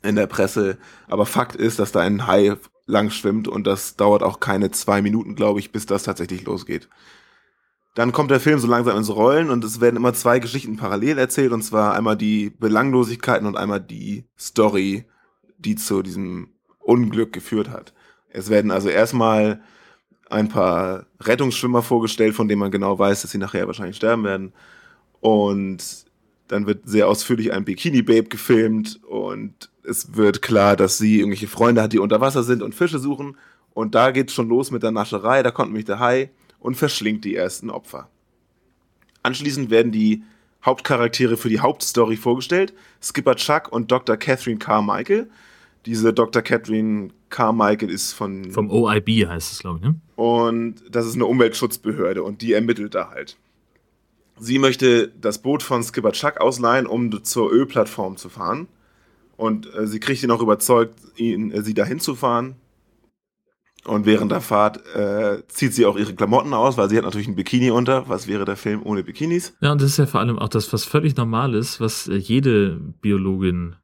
in der Presse, aber Fakt ist, dass da ein Hai lang schwimmt und das dauert auch keine zwei Minuten, glaube ich, bis das tatsächlich losgeht. Dann kommt der Film so langsam ins Rollen und es werden immer zwei Geschichten parallel erzählt und zwar einmal die Belanglosigkeiten und einmal die Story, die zu diesem Unglück geführt hat. Es werden also erstmal ein paar Rettungsschwimmer vorgestellt, von denen man genau weiß, dass sie nachher wahrscheinlich sterben werden. Und dann wird sehr ausführlich ein Bikini-Babe gefilmt und es wird klar, dass sie irgendwelche Freunde hat, die unter Wasser sind und Fische suchen. Und da geht's schon los mit der Nascherei, da kommt nämlich der Hai und verschlingt die ersten Opfer. Anschließend werden die Hauptcharaktere für die Hauptstory vorgestellt. Skipper Chuck und Dr. Catherine Carmichael. Diese Dr. Catherine Carmichael ist von Vom OIB heißt es, glaube ich, ne? und das ist eine Umweltschutzbehörde und die ermittelt da halt. Sie möchte das Boot von Skipper Chuck ausleihen, um zur Ölplattform zu fahren. Und äh, sie kriegt ihn auch überzeugt, ihn, äh, sie dahin zu fahren. Und während der Fahrt äh, zieht sie auch ihre Klamotten aus, weil sie hat natürlich ein Bikini unter. Was wäre der Film ohne Bikinis? Ja, und das ist ja vor allem auch das, was völlig normal ist, was äh, jede Biologin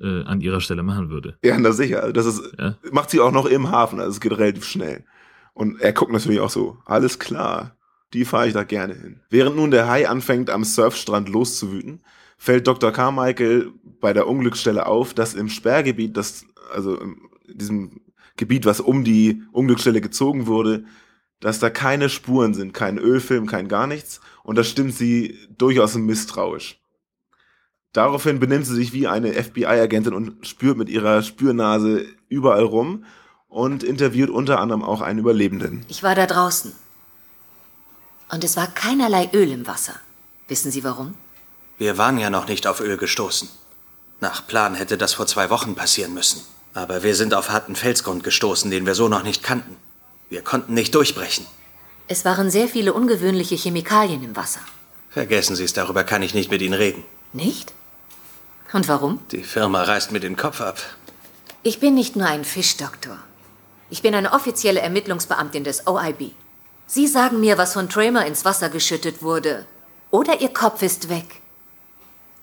äh, an ihrer Stelle machen würde. Ja, na sicher. Das ist, ja. macht sie auch noch im Hafen, also es geht relativ schnell. Und er guckt natürlich auch so, alles klar, die fahre ich da gerne hin. Während nun der Hai anfängt, am Surfstrand loszuwüten, fällt Dr. Carmichael bei der Unglücksstelle auf, dass im Sperrgebiet, das, also in diesem Gebiet, was um die Unglücksstelle gezogen wurde, dass da keine Spuren sind, kein Ölfilm, kein gar nichts. Und da stimmt sie durchaus misstrauisch. Daraufhin benimmt sie sich wie eine FBI-Agentin und spürt mit ihrer Spürnase überall rum und interviewt unter anderem auch einen Überlebenden. Ich war da draußen. Und es war keinerlei Öl im Wasser. Wissen Sie warum? Wir waren ja noch nicht auf Öl gestoßen. Nach Plan hätte das vor zwei Wochen passieren müssen. Aber wir sind auf harten Felsgrund gestoßen, den wir so noch nicht kannten. Wir konnten nicht durchbrechen. Es waren sehr viele ungewöhnliche Chemikalien im Wasser. Vergessen Sie es, darüber kann ich nicht mit Ihnen reden. Nicht? Und warum? Die Firma reißt mir den Kopf ab. Ich bin nicht nur ein Fischdoktor. Ich bin eine offizielle Ermittlungsbeamtin des OIB. Sie sagen mir, was von Tramer ins Wasser geschüttet wurde. Oder Ihr Kopf ist weg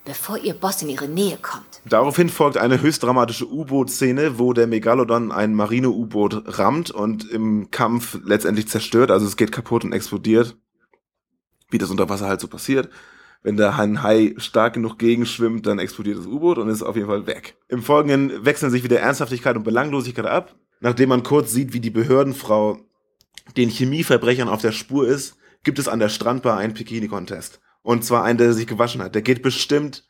bevor Ihr Boss in Ihre Nähe kommt. Daraufhin folgt eine höchst dramatische U-Boot-Szene, wo der Megalodon ein Marine-U-Boot rammt und im Kampf letztendlich zerstört. Also es geht kaputt und explodiert. Wie das unter Wasser halt so passiert. Wenn der Hai stark genug gegenschwimmt, dann explodiert das U-Boot und ist auf jeden Fall weg. Im Folgenden wechseln sich wieder Ernsthaftigkeit und Belanglosigkeit ab. Nachdem man kurz sieht, wie die Behördenfrau den Chemieverbrechern auf der Spur ist, gibt es an der Strandbar einen Bikini-Contest. Und zwar einen, der sich gewaschen hat. Der geht bestimmt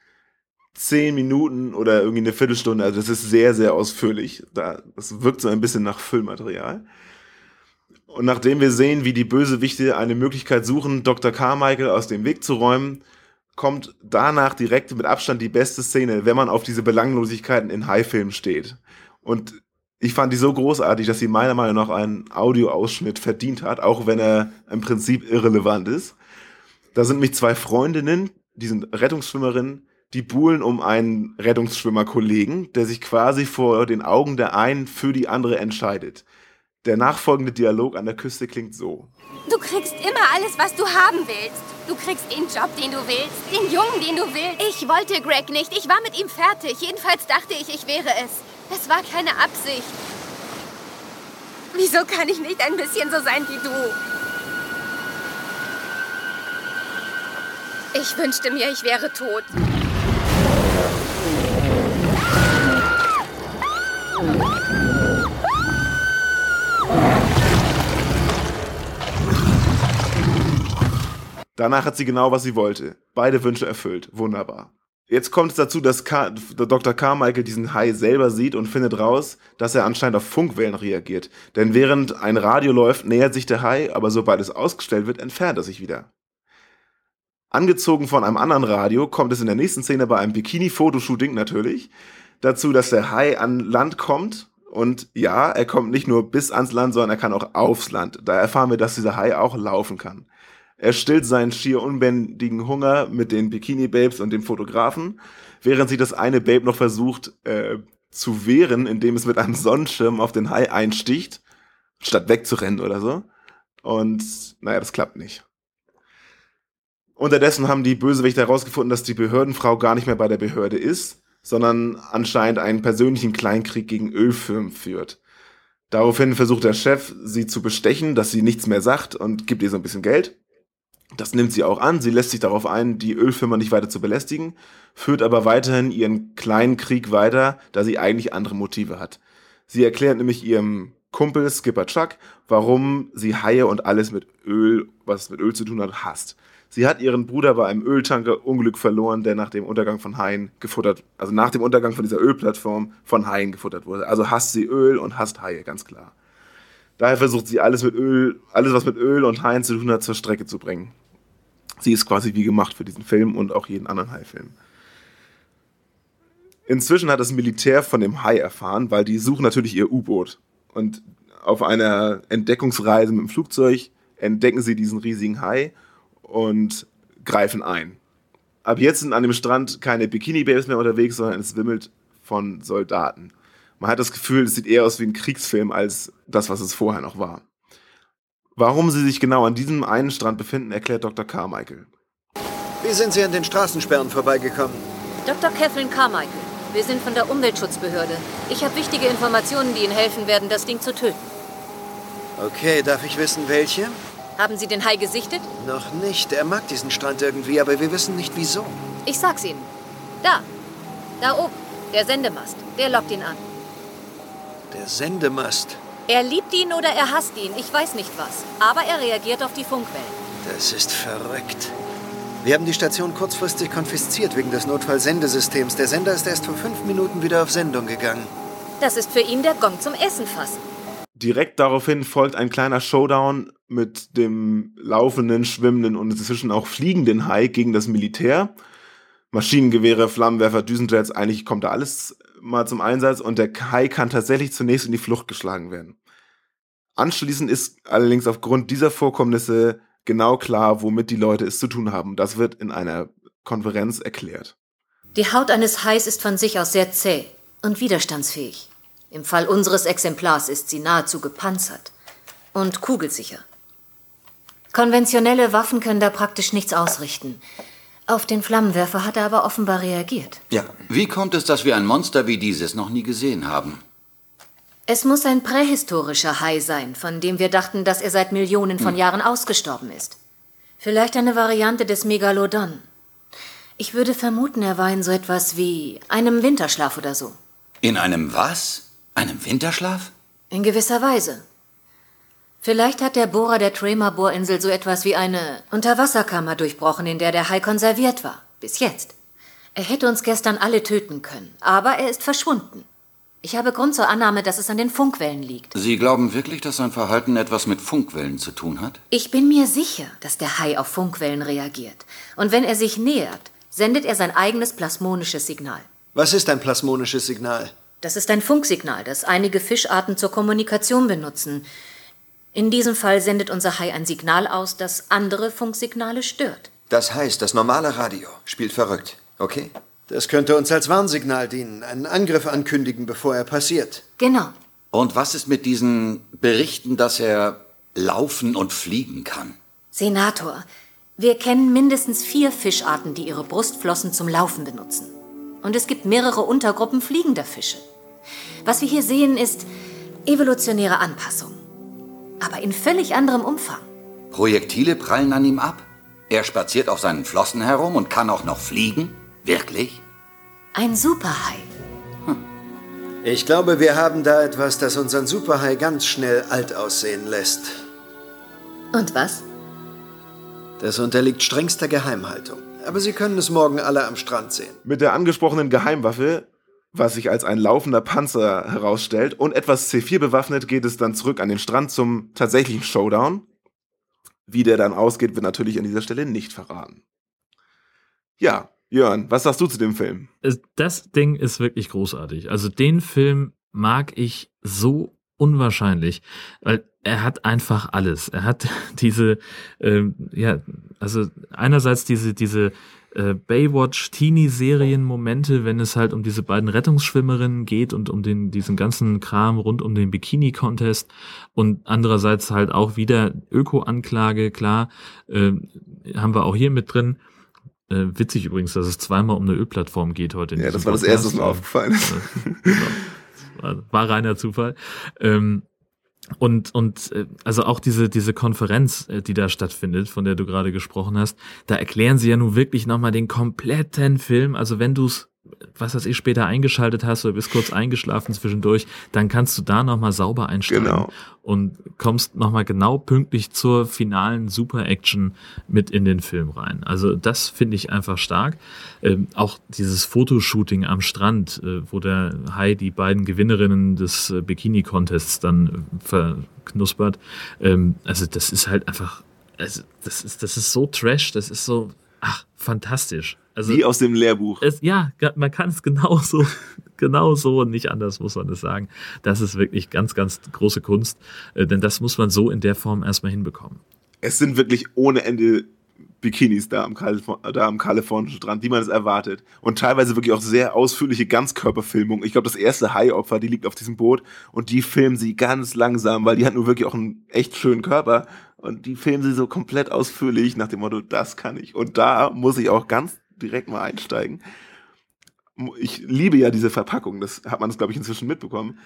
zehn Minuten oder irgendwie eine Viertelstunde. Also das ist sehr, sehr ausführlich. das wirkt so ein bisschen nach Füllmaterial. Und nachdem wir sehen, wie die Bösewichte eine Möglichkeit suchen, Dr. Carmichael aus dem Weg zu räumen, kommt danach direkt mit Abstand die beste Szene, wenn man auf diese Belanglosigkeiten in High-Filmen steht. Und ich fand die so großartig, dass sie meiner Meinung nach einen Audioausschnitt verdient hat, auch wenn er im Prinzip irrelevant ist. Da sind mich zwei Freundinnen, die sind Rettungsschwimmerinnen, die buhlen um einen Rettungsschwimmerkollegen, der sich quasi vor den Augen der einen für die andere entscheidet. Der nachfolgende Dialog an der Küste klingt so. Du kriegst immer alles, was du haben willst. Du kriegst den Job, den du willst, den Jungen, den du willst. Ich wollte Greg nicht. Ich war mit ihm fertig. Jedenfalls dachte ich, ich wäre es. Es war keine Absicht. Wieso kann ich nicht ein bisschen so sein wie du? Ich wünschte mir, ich wäre tot. Danach hat sie genau, was sie wollte. Beide Wünsche erfüllt. Wunderbar. Jetzt kommt es dazu, dass Car Dr. Carmichael diesen Hai selber sieht und findet raus, dass er anscheinend auf Funkwellen reagiert. Denn während ein Radio läuft, nähert sich der Hai, aber sobald es ausgestellt wird, entfernt er sich wieder. Angezogen von einem anderen Radio kommt es in der nächsten Szene bei einem Bikini-Fotoshooting natürlich dazu, dass der Hai an Land kommt. Und ja, er kommt nicht nur bis ans Land, sondern er kann auch aufs Land. Da erfahren wir, dass dieser Hai auch laufen kann. Er stillt seinen schier unbändigen Hunger mit den Bikini-Babes und dem Fotografen, während sie das eine Babe noch versucht äh, zu wehren, indem es mit einem Sonnenschirm auf den Hai einsticht, statt wegzurennen oder so. Und naja, das klappt nicht. Unterdessen haben die Bösewichte herausgefunden, dass die Behördenfrau gar nicht mehr bei der Behörde ist, sondern anscheinend einen persönlichen Kleinkrieg gegen Ölfirmen führt. Daraufhin versucht der Chef, sie zu bestechen, dass sie nichts mehr sagt und gibt ihr so ein bisschen Geld. Das nimmt sie auch an. Sie lässt sich darauf ein, die Ölfirma nicht weiter zu belästigen, führt aber weiterhin ihren kleinen Krieg weiter, da sie eigentlich andere Motive hat. Sie erklärt nämlich ihrem Kumpel Skipper Chuck, warum sie Haie und alles mit Öl, was mit Öl zu tun hat, hasst. Sie hat ihren Bruder bei einem Öltanker Unglück verloren, der nach dem Untergang von Haien gefuttert, also nach dem Untergang von dieser Ölplattform von Haien gefuttert wurde. Also hasst sie Öl und hasst Haie, ganz klar. Daher versucht sie alles mit Öl, alles was mit Öl und Haien zu tun hat, zur Strecke zu bringen. Sie ist quasi wie gemacht für diesen Film und auch jeden anderen Hai-Film. Inzwischen hat das Militär von dem Hai erfahren, weil die suchen natürlich ihr U-Boot. Und auf einer Entdeckungsreise mit dem Flugzeug entdecken sie diesen riesigen Hai und greifen ein. Ab jetzt sind an dem Strand keine Bikini-Babys mehr unterwegs, sondern es wimmelt von Soldaten. Man hat das Gefühl, es sieht eher aus wie ein Kriegsfilm als das, was es vorher noch war. Warum sie sich genau an diesem einen Strand befinden, erklärt Dr. Carmichael. Wie sind Sie an den Straßensperren vorbeigekommen? Dr. Kathleen Carmichael, wir sind von der Umweltschutzbehörde. Ich habe wichtige Informationen, die Ihnen helfen werden, das Ding zu töten. Okay, darf ich wissen, welche? Haben Sie den Hai gesichtet? Noch nicht. Er mag diesen Strand irgendwie, aber wir wissen nicht wieso. Ich sag's Ihnen. Da. Da oben. Der Sendemast. Der lockt ihn an. Der Sendemast. Er liebt ihn oder er hasst ihn, ich weiß nicht was. Aber er reagiert auf die Funkwellen. Das ist verrückt. Wir haben die Station kurzfristig konfisziert wegen des Notfallsendesystems. Der Sender ist erst vor fünf Minuten wieder auf Sendung gegangen. Das ist für ihn der Gong zum Essen fassen. Direkt daraufhin folgt ein kleiner Showdown mit dem laufenden, schwimmenden und inzwischen auch fliegenden Hai gegen das Militär. Maschinengewehre, Flammenwerfer, Düsenjets, eigentlich kommt da alles mal zum Einsatz und der Hai kann tatsächlich zunächst in die Flucht geschlagen werden. Anschließend ist allerdings aufgrund dieser Vorkommnisse genau klar, womit die Leute es zu tun haben. Das wird in einer Konferenz erklärt. Die Haut eines Hais ist von sich aus sehr zäh und widerstandsfähig. Im Fall unseres Exemplars ist sie nahezu gepanzert und kugelsicher. Konventionelle Waffen können da praktisch nichts ausrichten. Auf den Flammenwerfer hat er aber offenbar reagiert. Ja, wie kommt es, dass wir ein Monster wie dieses noch nie gesehen haben? Es muss ein prähistorischer Hai sein, von dem wir dachten, dass er seit Millionen von Hm. Jahren ausgestorben ist. Vielleicht eine Variante des Megalodon. Ich würde vermuten, er war in so etwas wie einem Winterschlaf oder so. In einem was? Einem Winterschlaf? In gewisser Weise. Vielleicht hat der Bohrer der Tremor-Bohrinsel so etwas wie eine Unterwasserkammer durchbrochen, in der der Hai konserviert war. Bis jetzt. Er hätte uns gestern alle töten können, aber er ist verschwunden. Ich habe Grund zur Annahme, dass es an den Funkwellen liegt. Sie glauben wirklich, dass sein Verhalten etwas mit Funkwellen zu tun hat? Ich bin mir sicher, dass der Hai auf Funkwellen reagiert. Und wenn er sich nähert, sendet er sein eigenes plasmonisches Signal. Was ist ein plasmonisches Signal? Das ist ein Funksignal, das einige Fischarten zur Kommunikation benutzen. In diesem Fall sendet unser Hai ein Signal aus, das andere Funksignale stört. Das heißt, das normale Radio spielt verrückt, okay? Das könnte uns als Warnsignal dienen, einen Angriff ankündigen, bevor er passiert. Genau. Und was ist mit diesen Berichten, dass er laufen und fliegen kann? Senator, wir kennen mindestens vier Fischarten, die ihre Brustflossen zum Laufen benutzen. Und es gibt mehrere Untergruppen fliegender Fische. Was wir hier sehen, ist evolutionäre Anpassung. Aber in völlig anderem Umfang. Projektile prallen an ihm ab? Er spaziert auf seinen Flossen herum und kann auch noch fliegen? Wirklich? Ein Superhai. Ich glaube, wir haben da etwas, das unseren Superhai ganz schnell alt aussehen lässt. Und was? Das unterliegt strengster Geheimhaltung. Aber Sie können es morgen alle am Strand sehen. Mit der angesprochenen Geheimwaffe, was sich als ein laufender Panzer herausstellt, und etwas C4 bewaffnet, geht es dann zurück an den Strand zum tatsächlichen Showdown. Wie der dann ausgeht, wird natürlich an dieser Stelle nicht verraten. Ja, Jörn, was sagst du zu dem Film? Das Ding ist wirklich großartig. Also den Film mag ich so unwahrscheinlich, weil er hat einfach alles. Er hat diese, ähm, ja, also einerseits diese, diese äh, Baywatch-Teenie-Serien-Momente, wenn es halt um diese beiden Rettungsschwimmerinnen geht und um den, diesen ganzen Kram rund um den Bikini-Contest und andererseits halt auch wieder Öko-Anklage, klar, äh, haben wir auch hier mit drin. Äh, witzig übrigens, dass es zweimal um eine Ölplattform geht heute. Ja, das war das Podcast. erste, was mir aufgefallen ist. Genau. war, war reiner Zufall. Ähm, und, und äh, also auch diese, diese Konferenz, äh, die da stattfindet, von der du gerade gesprochen hast, da erklären sie ja nun wirklich nochmal den kompletten Film. Also wenn du es, was weiß ich, später eingeschaltet hast oder bist kurz eingeschlafen zwischendurch, dann kannst du da nochmal sauber einsteigen Genau. und kommst nochmal genau pünktlich zur finalen Super-Action mit in den Film rein. Also das finde ich einfach stark. Ähm, auch dieses Fotoshooting am Strand, äh, wo der Hai die beiden Gewinnerinnen des äh, Bikini-Contests dann äh, verknuspert. Ähm, also das ist halt einfach, also das ist, das ist so trash, das ist so, ach, fantastisch. Also, Wie aus dem Lehrbuch. es, ja, man kann es genauso, genauso und nicht anders muss man es sagen. Das ist wirklich ganz, ganz große Kunst, äh, denn das muss man so in der Form erstmal hinbekommen. Es sind wirklich ohne Ende Bikinis da am, da am kalifornischen Strand, wie man es erwartet. Und teilweise wirklich auch sehr ausführliche Ganzkörperfilmung. Ich glaube, das erste Hai-Opfer, die liegt auf diesem Boot und die filmen sie ganz langsam, weil die hat nur wirklich auch einen echt schönen Körper. Und die filmen sie so komplett ausführlich nach dem Motto, das kann ich. Und da muss ich auch ganz direkt mal einsteigen. Ich liebe ja diese Verpackung, das hat man, glaube ich, inzwischen mitbekommen.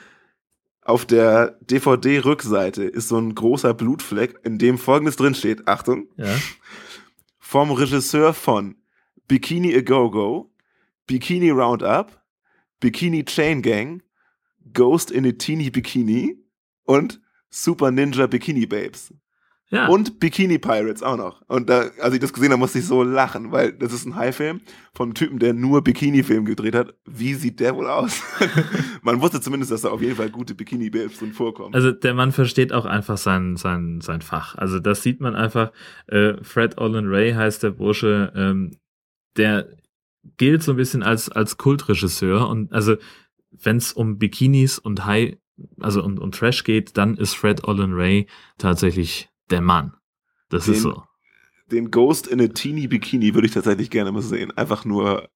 Auf der DVD-Rückseite ist so ein großer Blutfleck, in dem folgendes drinsteht. Achtung. Ja. Vom Regisseur von Bikini A Go Go, Bikini Roundup, Bikini Chain Gang, Ghost in a Teeny Bikini und Super Ninja Bikini Babes. Ja. Und Bikini Pirates auch noch. Und da, als ich das gesehen habe, musste ich so lachen, weil das ist ein High-Film von einem Typen, der nur Bikini-Film gedreht hat. Wie sieht der wohl aus? Man wusste zumindest, dass da auf jeden Fall gute Bikini-Babes drin vorkommen. Also der Mann versteht auch einfach sein, sein, sein Fach. Also das sieht man einfach. Äh, Fred Olin Ray heißt der Bursche. Ähm, der gilt so ein bisschen als, als Kultregisseur. Und also wenn es um Bikinis und High, also um, um Trash geht, dann ist Fred Olin Ray tatsächlich der Mann. Das den, ist so. Den Ghost in a Teeny Bikini würde ich tatsächlich gerne mal sehen. Einfach nur,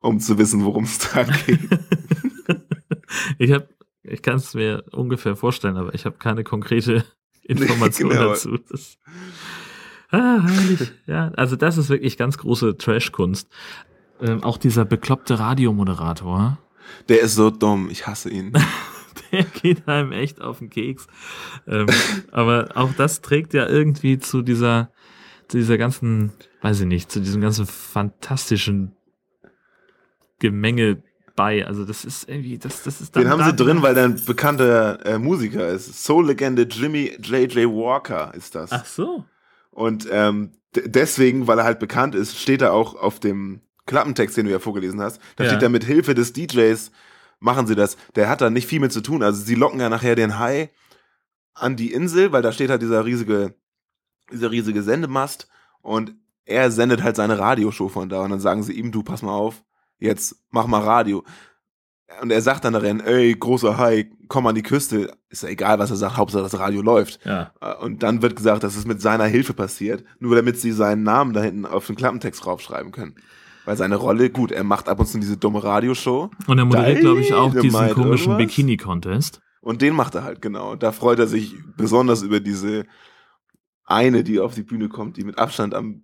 um zu wissen, worum es da geht. ich habe, ich kann es mir ungefähr vorstellen, aber ich habe keine konkrete Information Genau. dazu. Das, ah, herrlich. Ja, also das ist wirklich ganz große Trash-Kunst. Ähm, auch dieser bekloppte Radiomoderator. Der ist so dumm, ich hasse ihn. Der geht einem echt auf den Keks. Ähm, aber auch das trägt ja irgendwie zu dieser, zu dieser ganzen, weiß ich nicht, zu diesem ganzen fantastischen Gemenge bei. Also das ist irgendwie, das, das ist dann Den haben sie drin, weil der ein bekannter äh, Musiker ist. Soul-Legende Jimmy J.J. Walker ist das. Ach so. Und ähm, deswegen, weil er halt bekannt ist, steht er auch auf dem Klappentext, den du ja vorgelesen hast. Da Ja. steht er mit Hilfe des DJs, machen sie das. Der hat da nicht viel mit zu tun. Also sie locken ja nachher den Hai an die Insel, weil da steht halt dieser riesige, dieser riesige Sendemast und er sendet halt seine Radioshow von da und dann sagen sie ihm, du pass mal auf, jetzt mach mal Radio. Und er sagt dann darin, ey, großer Hai, komm an die Küste. Ist ja egal, was er sagt, Hauptsache das Radio läuft. Ja. Äh, Und dann wird gesagt, das ist mit seiner Hilfe passiert, nur damit sie seinen Namen da hinten auf den Klappentext raufschreiben können. Weil seine Rolle, gut, er macht ab und zu diese dumme Radioshow. Und er moderiert, glaube ich, auch diesen komischen. Bikini-Contest. Und den macht er halt, genau. Und da freut er sich besonders über diese eine, die auf die Bühne kommt, die mit Abstand am,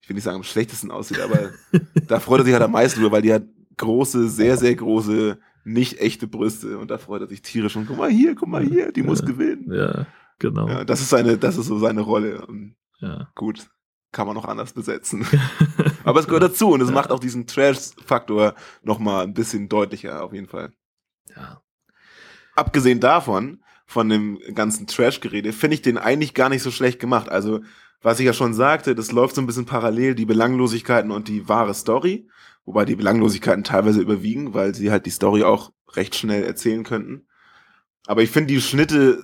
ich will nicht sagen am schlechtesten aussieht, aber da freut er sich halt am meisten drüber, weil die hat große, sehr, sehr große, nicht echte Brüste. Und da freut er sich tierisch. Und guck mal hier, guck mal hier, die muss gewinnen. Ja, genau. Ja, das ist seine, das ist so seine Rolle. Und Ja. Gut, kann man noch anders besetzen. Aber es gehört dazu und es macht auch diesen Trash-Faktor nochmal ein bisschen deutlicher, auf jeden Fall. Ja. Abgesehen davon, von dem ganzen Trash-Gerede, finde ich den eigentlich gar nicht so schlecht gemacht. Also, was ich ja schon sagte, das läuft so ein bisschen parallel, die Belanglosigkeiten und die wahre Story. Wobei die Belanglosigkeiten teilweise überwiegen, weil sie halt die Story auch recht schnell erzählen könnten. Aber ich finde die Schnitte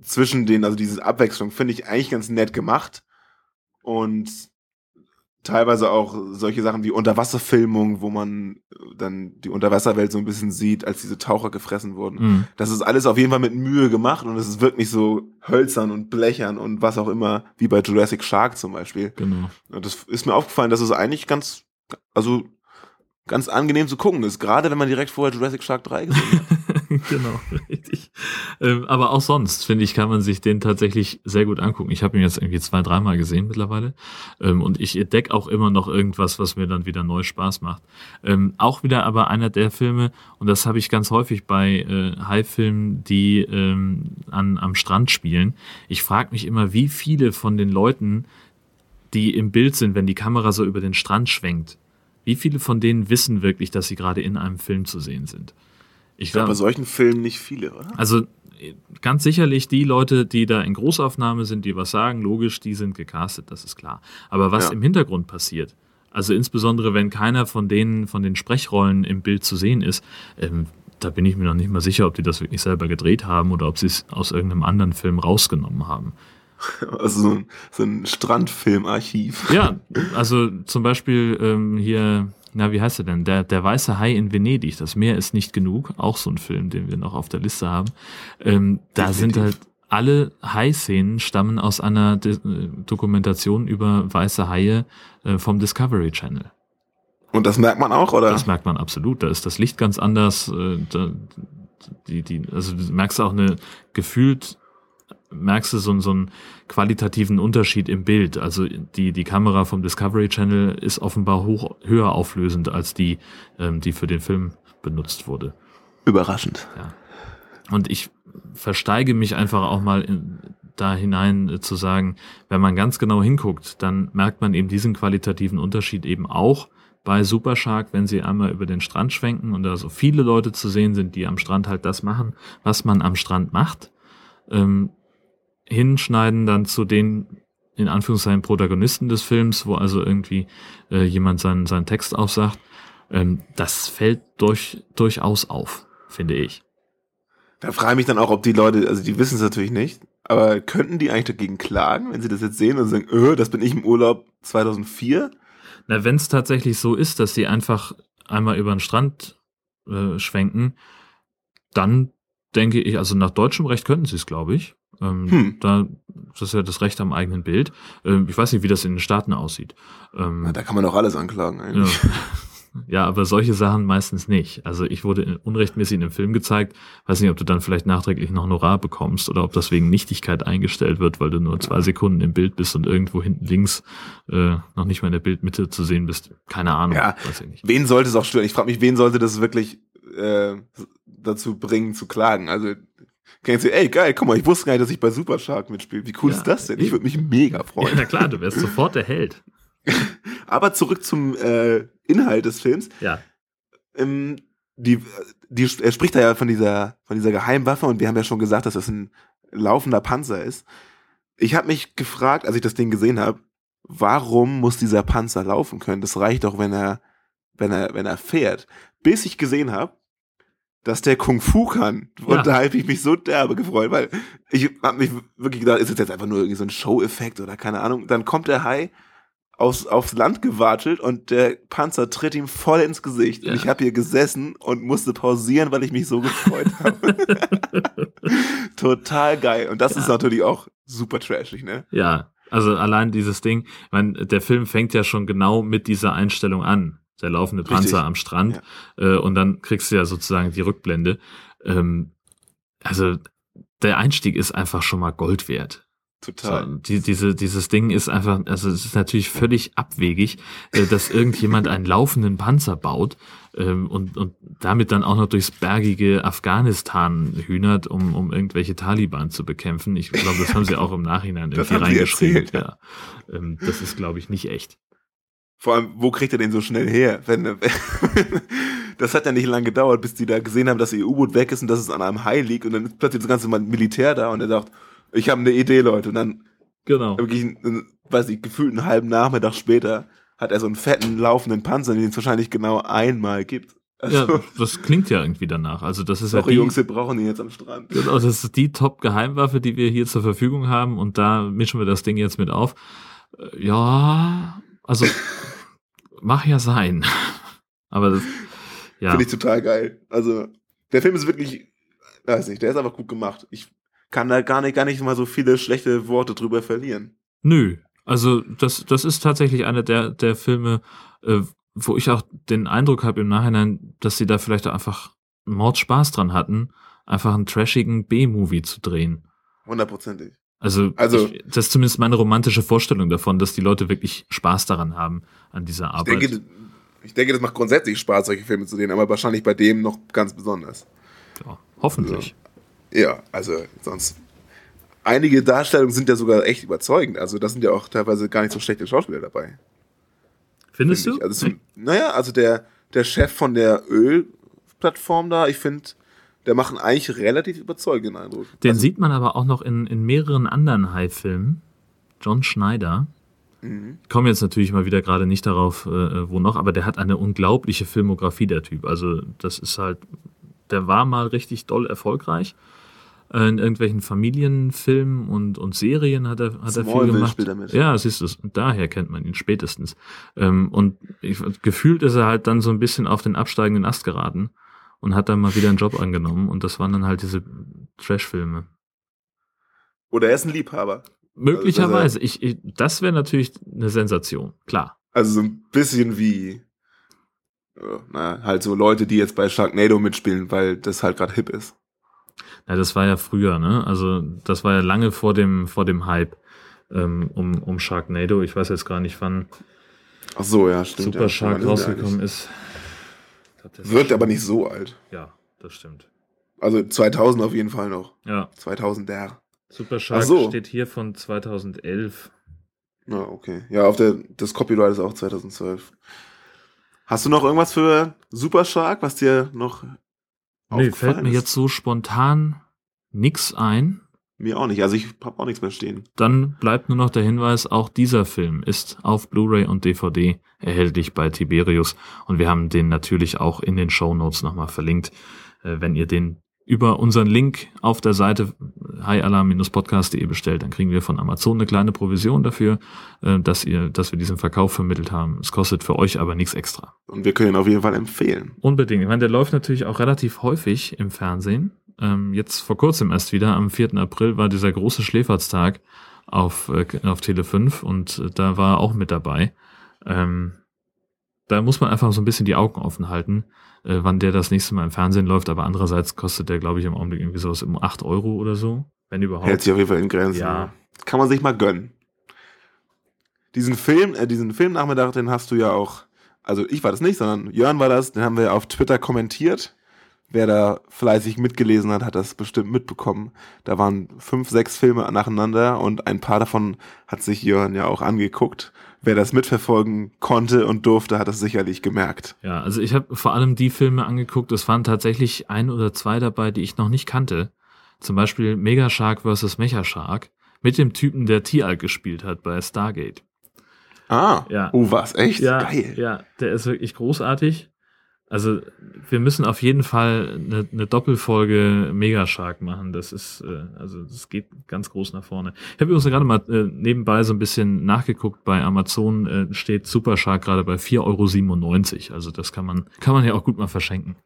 zwischen denen, also diese Abwechslung, finde ich eigentlich ganz nett gemacht. Und teilweise auch solche Sachen wie Unterwasserfilmung, wo man dann die Unterwasserwelt so ein bisschen sieht, als diese Taucher gefressen wurden. Mhm. Das ist alles auf jeden Fall mit Mühe gemacht und es wirkt nicht so hölzern und blechern und was auch immer, wie bei Jurassic Shark zum Beispiel. Genau. Und das ist mir aufgefallen, dass es eigentlich ganz, also ganz angenehm zu gucken ist, gerade wenn man direkt vorher Jurassic Shark 3 gesehen hat. genau, richtig. Ähm, aber auch sonst, finde ich, kann man sich den tatsächlich sehr gut angucken. Ich habe ihn jetzt irgendwie zwei, dreimal gesehen mittlerweile. Ähm, und ich entdecke auch immer noch irgendwas, was mir dann wieder neu Spaß macht. Ähm, auch wieder aber einer der Filme, und das habe ich ganz häufig bei äh, High-Filmen, die ähm, an, am Strand spielen. Ich frage mich immer, wie viele von den Leuten, die im Bild sind, wenn die Kamera so über den Strand schwenkt, wie viele von denen wissen wirklich, dass sie gerade in einem Film zu sehen sind? Ich glaube, bei solchen Filmen nicht viele, oder? Also äh, ganz sicherlich die Leute, die da in Großaufnahme sind, die was sagen, logisch, die sind gecastet, das ist klar. Aber was Ja. im Hintergrund passiert, also insbesondere wenn keiner von denen, von den Sprechrollen im Bild zu sehen ist, ähm, da bin ich mir noch nicht mal sicher, ob die das wirklich selber gedreht haben oder ob sie es aus irgendeinem anderen Film rausgenommen haben. Also so ein, so ein Strandfilmarchiv. Ja, also zum Beispiel ähm, hier, na, wie heißt er denn? Der, der weiße Hai in Venedig. Das Meer ist nicht genug. Auch so ein Film, den wir noch auf der Liste haben. Ähm, da sind halt alle Hai-Szenen stammen aus einer D Dokumentation über weiße Haie äh, vom Discovery Channel. Und das merkt man auch, oder? Das merkt man absolut. Da ist das Licht ganz anders. Äh, da, die, die, also du merkst auch eine gefühlt merkst du so, so einen qualitativen Unterschied im Bild. Also die, die Kamera vom Discovery Channel ist offenbar hoch, höher auflösend als die, ähm, die für den Film benutzt wurde. Überraschend. Ja. Und ich versteige mich einfach auch mal in, da hinein äh, zu sagen, wenn man ganz genau hinguckt, dann merkt man eben diesen qualitativen Unterschied eben auch bei Super Shark, wenn sie einmal über den Strand schwenken und da so viele Leute zu sehen sind, die am Strand halt das machen, was man am Strand macht, ähm, hinschneiden dann zu den in Anführungszeichen Protagonisten des Films, wo also irgendwie äh, jemand seinen, seinen Text aufsagt, ähm, das fällt durch, durchaus auf, finde ich. Da frage ich mich dann auch, ob die Leute, also die wissen es natürlich nicht, aber könnten die eigentlich dagegen klagen, wenn sie das jetzt sehen und sagen, öh, das bin ich im Urlaub 2004? Na, wenn es tatsächlich so ist, dass sie einfach einmal über den Strand äh, schwenken, dann denke ich, also nach deutschem Recht könnten sie es, glaube ich. Ähm, hm. da, das ist ja das Recht am eigenen Bild. Ähm, ich weiß nicht, wie das in den Staaten aussieht. Ähm, Na, da kann man doch alles anklagen eigentlich. Ja. ja, aber solche Sachen meistens nicht. Also ich wurde unrechtmäßig in einem Film gezeigt. Weiß nicht, ob du dann vielleicht nachträglich noch Honorar bekommst oder ob das wegen Nichtigkeit eingestellt wird, weil du nur zwei Sekunden im Bild bist und irgendwo hinten links äh, noch nicht mal in der Bildmitte zu sehen bist. Keine Ahnung. Ja, wen sollte es auch stören? Ich frage mich, wen sollte das wirklich äh, dazu bringen zu klagen? Also Kennst du, ey, geil, guck mal, ich wusste gar nicht, dass ich bei Super Shark mitspiele. Wie cool ja, ist das denn? Ich würde mich mega freuen. Ja, na klar, du wärst sofort der Held. Aber zurück zum äh, Inhalt des Films. Ja. Ähm, die, die, er spricht da ja von dieser, von dieser Geheimwaffe und wir haben ja schon gesagt, dass das ein laufender Panzer ist. Ich habe mich gefragt, als ich das Ding gesehen habe, warum muss dieser Panzer laufen können? Das reicht doch, wenn er, wenn er, wenn er fährt. Bis ich gesehen habe, dass der Kung Fu kann. Und ja. da habe ich mich so derbe gefreut, weil ich habe mich wirklich gedacht, ist das jetzt einfach nur irgendwie so ein Show-Effekt oder keine Ahnung. Dann kommt der Hai aus, aufs Land gewatschelt und der Panzer tritt ihm voll ins Gesicht. Ja. Und ich habe hier gesessen und musste pausieren, weil ich mich so gefreut habe. Total geil. Und das ja. ist natürlich auch super trashig, ne? Ja, also allein dieses Ding, ich meine, der Film fängt ja schon genau mit dieser Einstellung an der laufende Panzer Richtig. am Strand. Ja. Äh, und dann kriegst du ja sozusagen die Rückblende. Ähm, also der Einstieg ist einfach schon mal Gold wert. Total. So, die, diese, dieses Ding ist einfach, also es ist natürlich völlig abwegig, äh, dass irgendjemand einen laufenden Panzer baut ähm, und, und damit dann auch noch durchs bergige Afghanistan hühnert, um, um irgendwelche Taliban zu bekämpfen. Ich glaube, das haben sie auch im Nachhinein irgendwie reingeschrieben. Ja. Ähm, das ist, glaube ich, nicht echt. Vor allem, wo kriegt er den so schnell her? Wenn, das hat ja nicht lange gedauert, bis die da gesehen haben, dass ihr U-Boot weg ist und dass es an einem Hai liegt und dann ist plötzlich das ganze Militär da und er sagt, ich habe eine Idee, Leute. Und dann genau. wirklich, weiß ich, gefühlt einen halben Nachmittag später hat er so einen fetten laufenden Panzer, den es wahrscheinlich genau einmal gibt. Also, ja, das klingt ja irgendwie danach. Also das ist ja die, Jungs, wir brauchen ihn jetzt am Strand. Genau, das ist die Top-Geheimwaffe, die wir hier zur Verfügung haben und da mischen wir das Ding jetzt mit auf. Äh, ja, also mach ja sein. Aber das, ja. Finde ich total geil. Also, der Film ist wirklich, weiß nicht, der ist einfach gut gemacht. Ich kann da gar nicht, gar nicht mal so viele schlechte Worte drüber verlieren. Nö. Also, das, das ist tatsächlich einer der, der Filme, äh, wo ich auch den Eindruck habe im Nachhinein, dass sie da vielleicht einfach Mordspaß dran hatten, einfach einen trashigen B-Movie zu drehen. Hundertprozentig. Also, also ich, das ist zumindest meine romantische Vorstellung davon, dass die Leute wirklich Spaß daran haben, an dieser Arbeit. Ich denke, ich denke, das macht grundsätzlich Spaß, solche Filme zu sehen, aber wahrscheinlich bei dem noch ganz besonders. Ja, hoffentlich. Also, ja, also sonst. Einige Darstellungen sind ja sogar echt überzeugend. Also da sind ja auch teilweise gar nicht so schlechte Schauspieler dabei. Findest Find du? Also, naja, also der, der Chef von der Ölplattform da, ich finde, der macht einen eigentlich relativ überzeugenden Eindruck. Den also, sieht man aber auch noch in, in mehreren anderen High-Filmen. John Schneider. Mhm. Ich komme jetzt natürlich mal wieder gerade nicht darauf, äh, wo noch, aber der hat eine unglaubliche Filmografie, der Typ. Also, das ist halt, der war mal richtig doll erfolgreich. Äh, in irgendwelchen Familienfilmen und, und Serien hat er, hat er viel gemacht. Ja, siehst du, daher kennt man ihn spätestens. Ähm, und ich, gefühlt ist er halt dann so ein bisschen auf den absteigenden Ast geraten und hat dann mal wieder einen Job angenommen und das waren dann halt diese Trash-Filme. Oder er ist ein Liebhaber. Möglicherweise. Also, ich, ich, das wäre natürlich eine Sensation, klar. Also so ein bisschen wie, na, halt so Leute, die jetzt bei Sharknado mitspielen, weil das halt gerade hip ist. Ja, das war ja früher, ne? Also das war ja lange vor dem, vor dem Hype ähm, um, um Sharknado. Ich weiß jetzt gar nicht, wann Ach so, ja, stimmt. Super Shark rausgekommen ist. Wird aber nicht so alt. Ja, das stimmt. Also 2000 auf jeden Fall noch. Ja. 2000er. Super Shark so. steht hier von 2011. Na, ah, okay. Ja, auf der, das Copyright ist auch 2012. Hast du noch irgendwas für Super Shark, was dir noch Nee, fällt mir ist? jetzt so spontan nix ein. Mir auch nicht. Also ich habe auch nichts mehr stehen. Dann bleibt nur noch der Hinweis, auch dieser Film ist auf Blu-ray und DVD erhältlich bei Tiberius und wir haben den natürlich auch in den Show Notes nochmal verlinkt, äh, wenn ihr den über unseren Link auf der Seite highalarm-podcast.de bestellt, dann kriegen wir von Amazon eine kleine Provision dafür, äh, dass ihr, dass wir diesen Verkauf vermittelt haben. Es kostet für euch aber nichts extra. Und wir können ihn auf jeden Fall empfehlen. Unbedingt. Ich meine, der läuft natürlich auch relativ häufig im Fernsehen. Ähm, jetzt vor kurzem erst wieder, am 4. April war dieser große Schläferztag auf, äh, auf Tele 5 und äh, da war er auch mit dabei. Ähm, da muss man einfach so ein bisschen die Augen offen halten, äh, wann der das nächste Mal im Fernsehen läuft, aber andererseits kostet der, glaube ich, im Augenblick irgendwie sowas um 8 Euro oder so, wenn überhaupt. Hält sich auf jeden Fall in Grenzen. Ja. Kann man sich mal gönnen. Diesen Film, äh, diesen Filmnachmittag, den hast du ja auch, also ich war das nicht, sondern Jörn war das, den haben wir auf Twitter kommentiert wer da fleißig mitgelesen hat, hat das bestimmt mitbekommen. Da waren fünf, sechs Filme nacheinander und ein paar davon hat sich Jörn ja auch angeguckt. Wer das mitverfolgen konnte und durfte, hat das sicherlich gemerkt. Ja, also ich habe vor allem die Filme angeguckt. Es waren tatsächlich ein oder zwei dabei, die ich noch nicht kannte. Zum Beispiel Mega Shark vs. Mecha Shark mit dem Typen, der T-Alk gespielt hat bei Stargate. Ah, ja. oh was, echt? Ja, Geil. Ja, der ist wirklich großartig. Also wir müssen auf jeden Fall eine, eine Doppelfolge Megashark machen. Das ist, äh, also das geht ganz groß nach vorne. Ich habe übrigens gerade mal äh, nebenbei so ein bisschen nachgeguckt. Bei Amazon äh, steht Super Shark gerade bei 4,97 Euro. Also das kann man, kann man ja auch gut mal verschenken.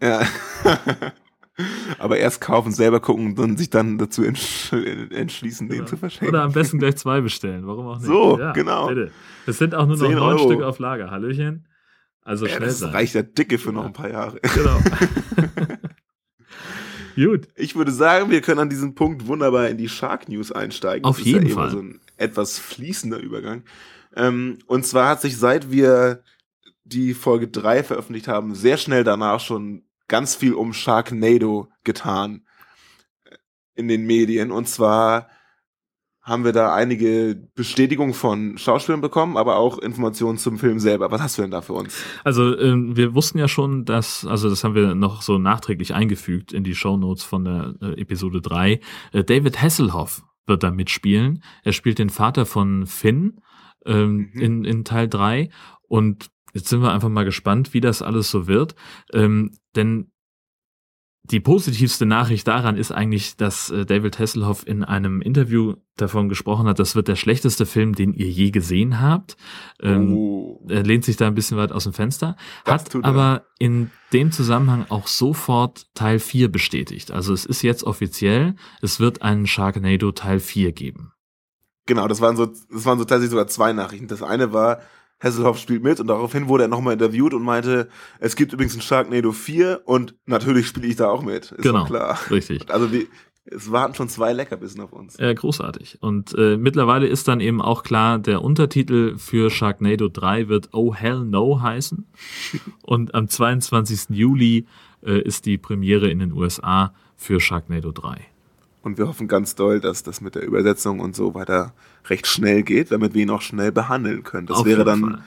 Ja. Aber erst kaufen, selber gucken und sich dann dazu entsch entschließen, genau. den zu verschenken. Oder am besten gleich zwei bestellen. Warum auch nicht? So, ja, genau. Bitte. Es sind auch nur noch neun Stück auf Lager. Hallöchen. Also ja, schnell das sein. reicht ja dicke für noch ein paar Jahre. Genau. Gut. Ich würde sagen, wir können an diesem Punkt wunderbar in die Shark News einsteigen. Auf das jeden ist ja Fall. so ein etwas fließender Übergang. Ähm, und zwar hat sich, seit wir die Folge 3 veröffentlicht haben, sehr schnell danach schon ganz viel um Sharknado getan äh, in den Medien. Und zwar haben wir da einige Bestätigungen von Schauspielern bekommen, aber auch Informationen zum Film selber. Was hast du denn da für uns? Also äh, wir wussten ja schon, dass, also das haben wir noch so nachträglich eingefügt in die Show Notes von der äh, Episode 3. Äh, David Hasselhoff wird da mitspielen. Er spielt den Vater von Finn ähm, mhm. in, in Teil 3 und Jetzt sind wir einfach mal gespannt, wie das alles so wird. Ähm, denn die positivste Nachricht daran ist eigentlich, dass äh, David Hasselhoff in einem Interview davon gesprochen hat, das wird der schlechteste Film, den ihr je gesehen habt. Ähm, oh. Er lehnt sich da ein bisschen weit aus dem Fenster, das hat aber in dem Zusammenhang auch sofort Teil 4 bestätigt. Also es ist jetzt offiziell, es wird einen Sharknado Teil 4 geben. Genau, das waren so, das waren so tatsächlich sogar zwei Nachrichten. Das eine war, Hasselhoff spielt mit und daraufhin wurde er nochmal interviewt und meinte, es gibt übrigens einen Sharknado 4 und natürlich spiele ich da auch mit. Ist genau, klar. richtig. Also wie, es warten schon zwei Leckerbissen auf uns. Ja, großartig. Und äh, mittlerweile ist dann eben auch klar, der Untertitel für Sharknado 3 wird Oh Hell No heißen. und am 22. Juli äh, ist die Premiere in den USA für Sharknado 3. Und wir hoffen ganz doll, dass das mit der Übersetzung und so weiter recht schnell geht, damit wir ihn auch schnell behandeln können. Das Auf wäre dann, Fall.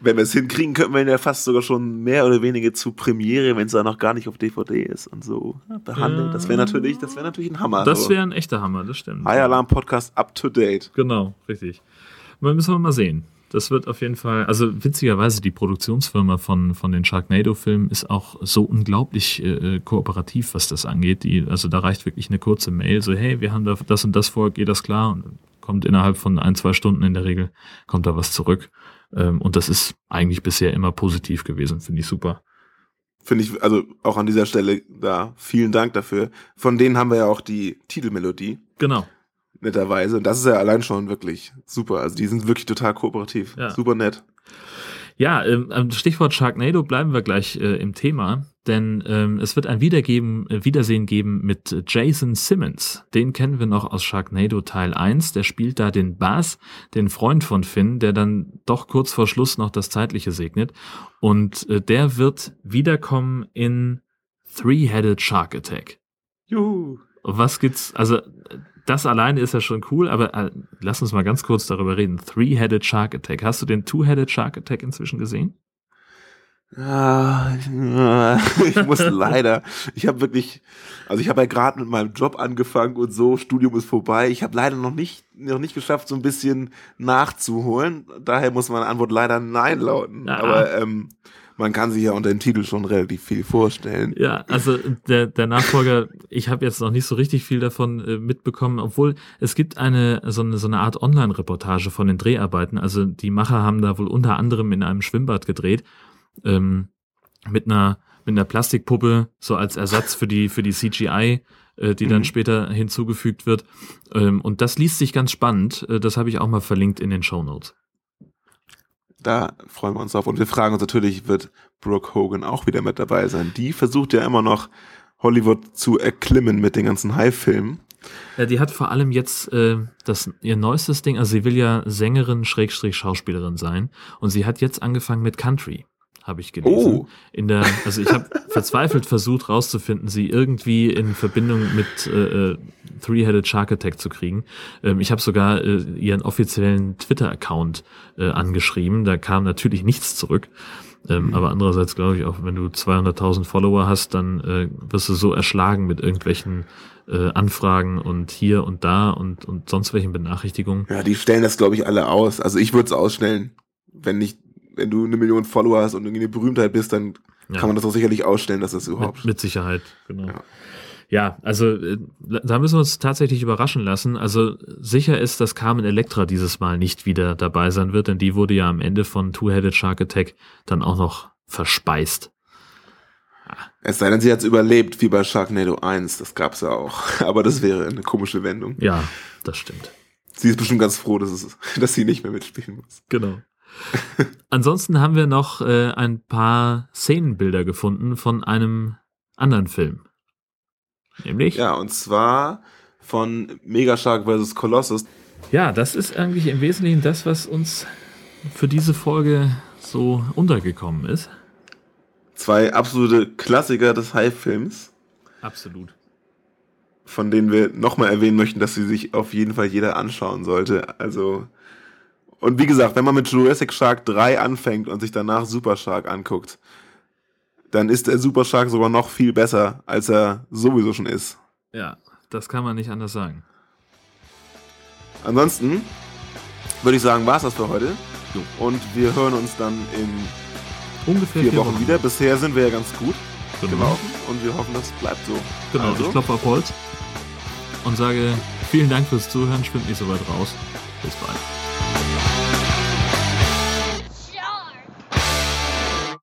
wenn wir es hinkriegen, könnten wir ihn ja fast sogar schon mehr oder weniger zu Premiere, wenn es da noch gar nicht auf DVD ist und so behandeln. Ja. Das wäre natürlich, das wäre natürlich ein Hammer. Das wäre ein echter Hammer, das stimmt. High Alarm Podcast up to date. Genau, richtig. Mal müssen wir mal sehen das wird auf jeden Fall, also witzigerweise, die Produktionsfirma von, von den Sharknado-Filmen ist auch so unglaublich äh, kooperativ, was das angeht. Die, also da reicht wirklich eine kurze Mail, so hey, wir haben da das und das vor, geht das klar? Und kommt innerhalb von ein, zwei Stunden in der Regel, kommt da was zurück. Ähm, und das ist eigentlich bisher immer positiv gewesen, finde ich super. Finde ich, also auch an dieser Stelle da, vielen Dank dafür. Von denen haben wir ja auch die Titelmelodie. Genau. Netterweise. Und das ist ja allein schon wirklich super. Also die sind wirklich total kooperativ. Ja. Super nett. Ja, ähm, Stichwort Sharknado bleiben wir gleich äh, im Thema, denn ähm, es wird ein Wiedergeben, äh, Wiedersehen geben mit Jason Simmons. Den kennen wir noch aus Sharknado Teil 1. Der spielt da den Bass, den Freund von Finn, der dann doch kurz vor Schluss noch das Zeitliche segnet. Und äh, der wird wiederkommen in Three-Headed Shark Attack. Juhu. Was gibt's, also das alleine ist ja schon cool, aber äh, lass uns mal ganz kurz darüber reden. Three-Headed Shark Attack. Hast du den Two-Headed Shark Attack inzwischen gesehen? Ah, ich muss leider. Ich habe wirklich, also ich habe ja gerade mit meinem Job angefangen und so, Studium ist vorbei. Ich habe leider noch nicht, noch nicht geschafft, so ein bisschen nachzuholen. Daher muss meine Antwort leider Nein lauten. Ja. Aber ähm, man kann sich ja unter dem Titel schon relativ viel vorstellen. Ja, also der, der Nachfolger, ich habe jetzt noch nicht so richtig viel davon äh, mitbekommen, obwohl es gibt eine so eine, so eine Art Online-Reportage von den Dreharbeiten. Also die Macher haben da wohl unter anderem in einem Schwimmbad gedreht ähm, mit einer mit einer Plastikpuppe so als Ersatz für die für die CGI, äh, die dann Mhm. später hinzugefügt wird. Ähm, und das liest sich ganz spannend. Äh, das habe ich auch mal verlinkt in den Show Notes. Da freuen wir uns drauf. Und wir fragen uns natürlich, wird Brooke Hogan auch wieder mit dabei sein? Die versucht ja immer noch Hollywood zu erklimmen mit den ganzen High-Filmen. Ja, die hat vor allem jetzt äh, das ihr neuestes Ding, also sie will ja Sängerin Schrägstrich Schauspielerin sein und sie hat jetzt angefangen mit Country, habe ich gelesen. Oh. In der, also ich habe verzweifelt versucht rauszufinden, sie irgendwie in Verbindung mit äh, äh, Three-Headed Shark Attack zu kriegen. Ähm, ich habe sogar äh, ihren offiziellen Twitter-Account äh, angeschrieben, da kam natürlich nichts zurück. Ähm, Aber andererseits glaube ich auch, wenn du 200.000 Follower hast, dann äh, wirst du so erschlagen mit irgendwelchen äh, Anfragen und hier und da und, und sonst welchen Benachrichtigungen. Ja, die stellen das, glaube ich, alle aus. Also ich würde es ausstellen. Wenn nicht, wenn du eine Million Follower hast und irgendwie eine Berühmtheit bist, dann Ja. kann man das auch sicherlich ausstellen, dass das überhaupt. Mit, mit Sicherheit, genau. Ja. also äh, da müssen wir uns tatsächlich überraschen lassen. Also sicher ist, dass Carmen Electra dieses Mal nicht wieder dabei sein wird, denn die wurde ja am Ende von Two-Headed Shark Attack dann auch noch verspeist. Es sei denn, sie hat es überlebt, wie bei Sharknado 1. Das gab's ja auch. Aber das wäre eine komische Wendung. Ja, das stimmt. Sie ist bestimmt ganz froh, dass, es, dass sie nicht mehr mitspielen muss. Genau. Ansonsten haben wir noch äh, ein paar Szenenbilder gefunden von einem anderen Film. Nämlich? Ja, und zwar von Megashark vs. Colossus. Ja, das ist eigentlich im Wesentlichen das, was uns für diese Folge so untergekommen ist. Zwei absolute Klassiker des High-Films, Absolut. von denen wir nochmal erwähnen möchten, dass sie sich auf jeden Fall jeder anschauen sollte. Also, und wie gesagt, wenn man mit Jurassic Shark 3 anfängt und sich danach Super Shark anguckt, dann ist der Super Shark sogar noch viel besser, als er sowieso schon ist. Ja, das kann man nicht anders sagen. Ansonsten würde ich sagen, war's das für heute. Und wir hören uns dann in Ungefähr vier, vier Wochen, Wochen. wieder. Bisher sind wir ja ganz gut Genau. gelaufen und wir hoffen, das bleibt so. Genau, Also, ich klopfe auf Holz und sage vielen Dank fürs Zuhören, schwimmt nicht so weit raus. Bis bald.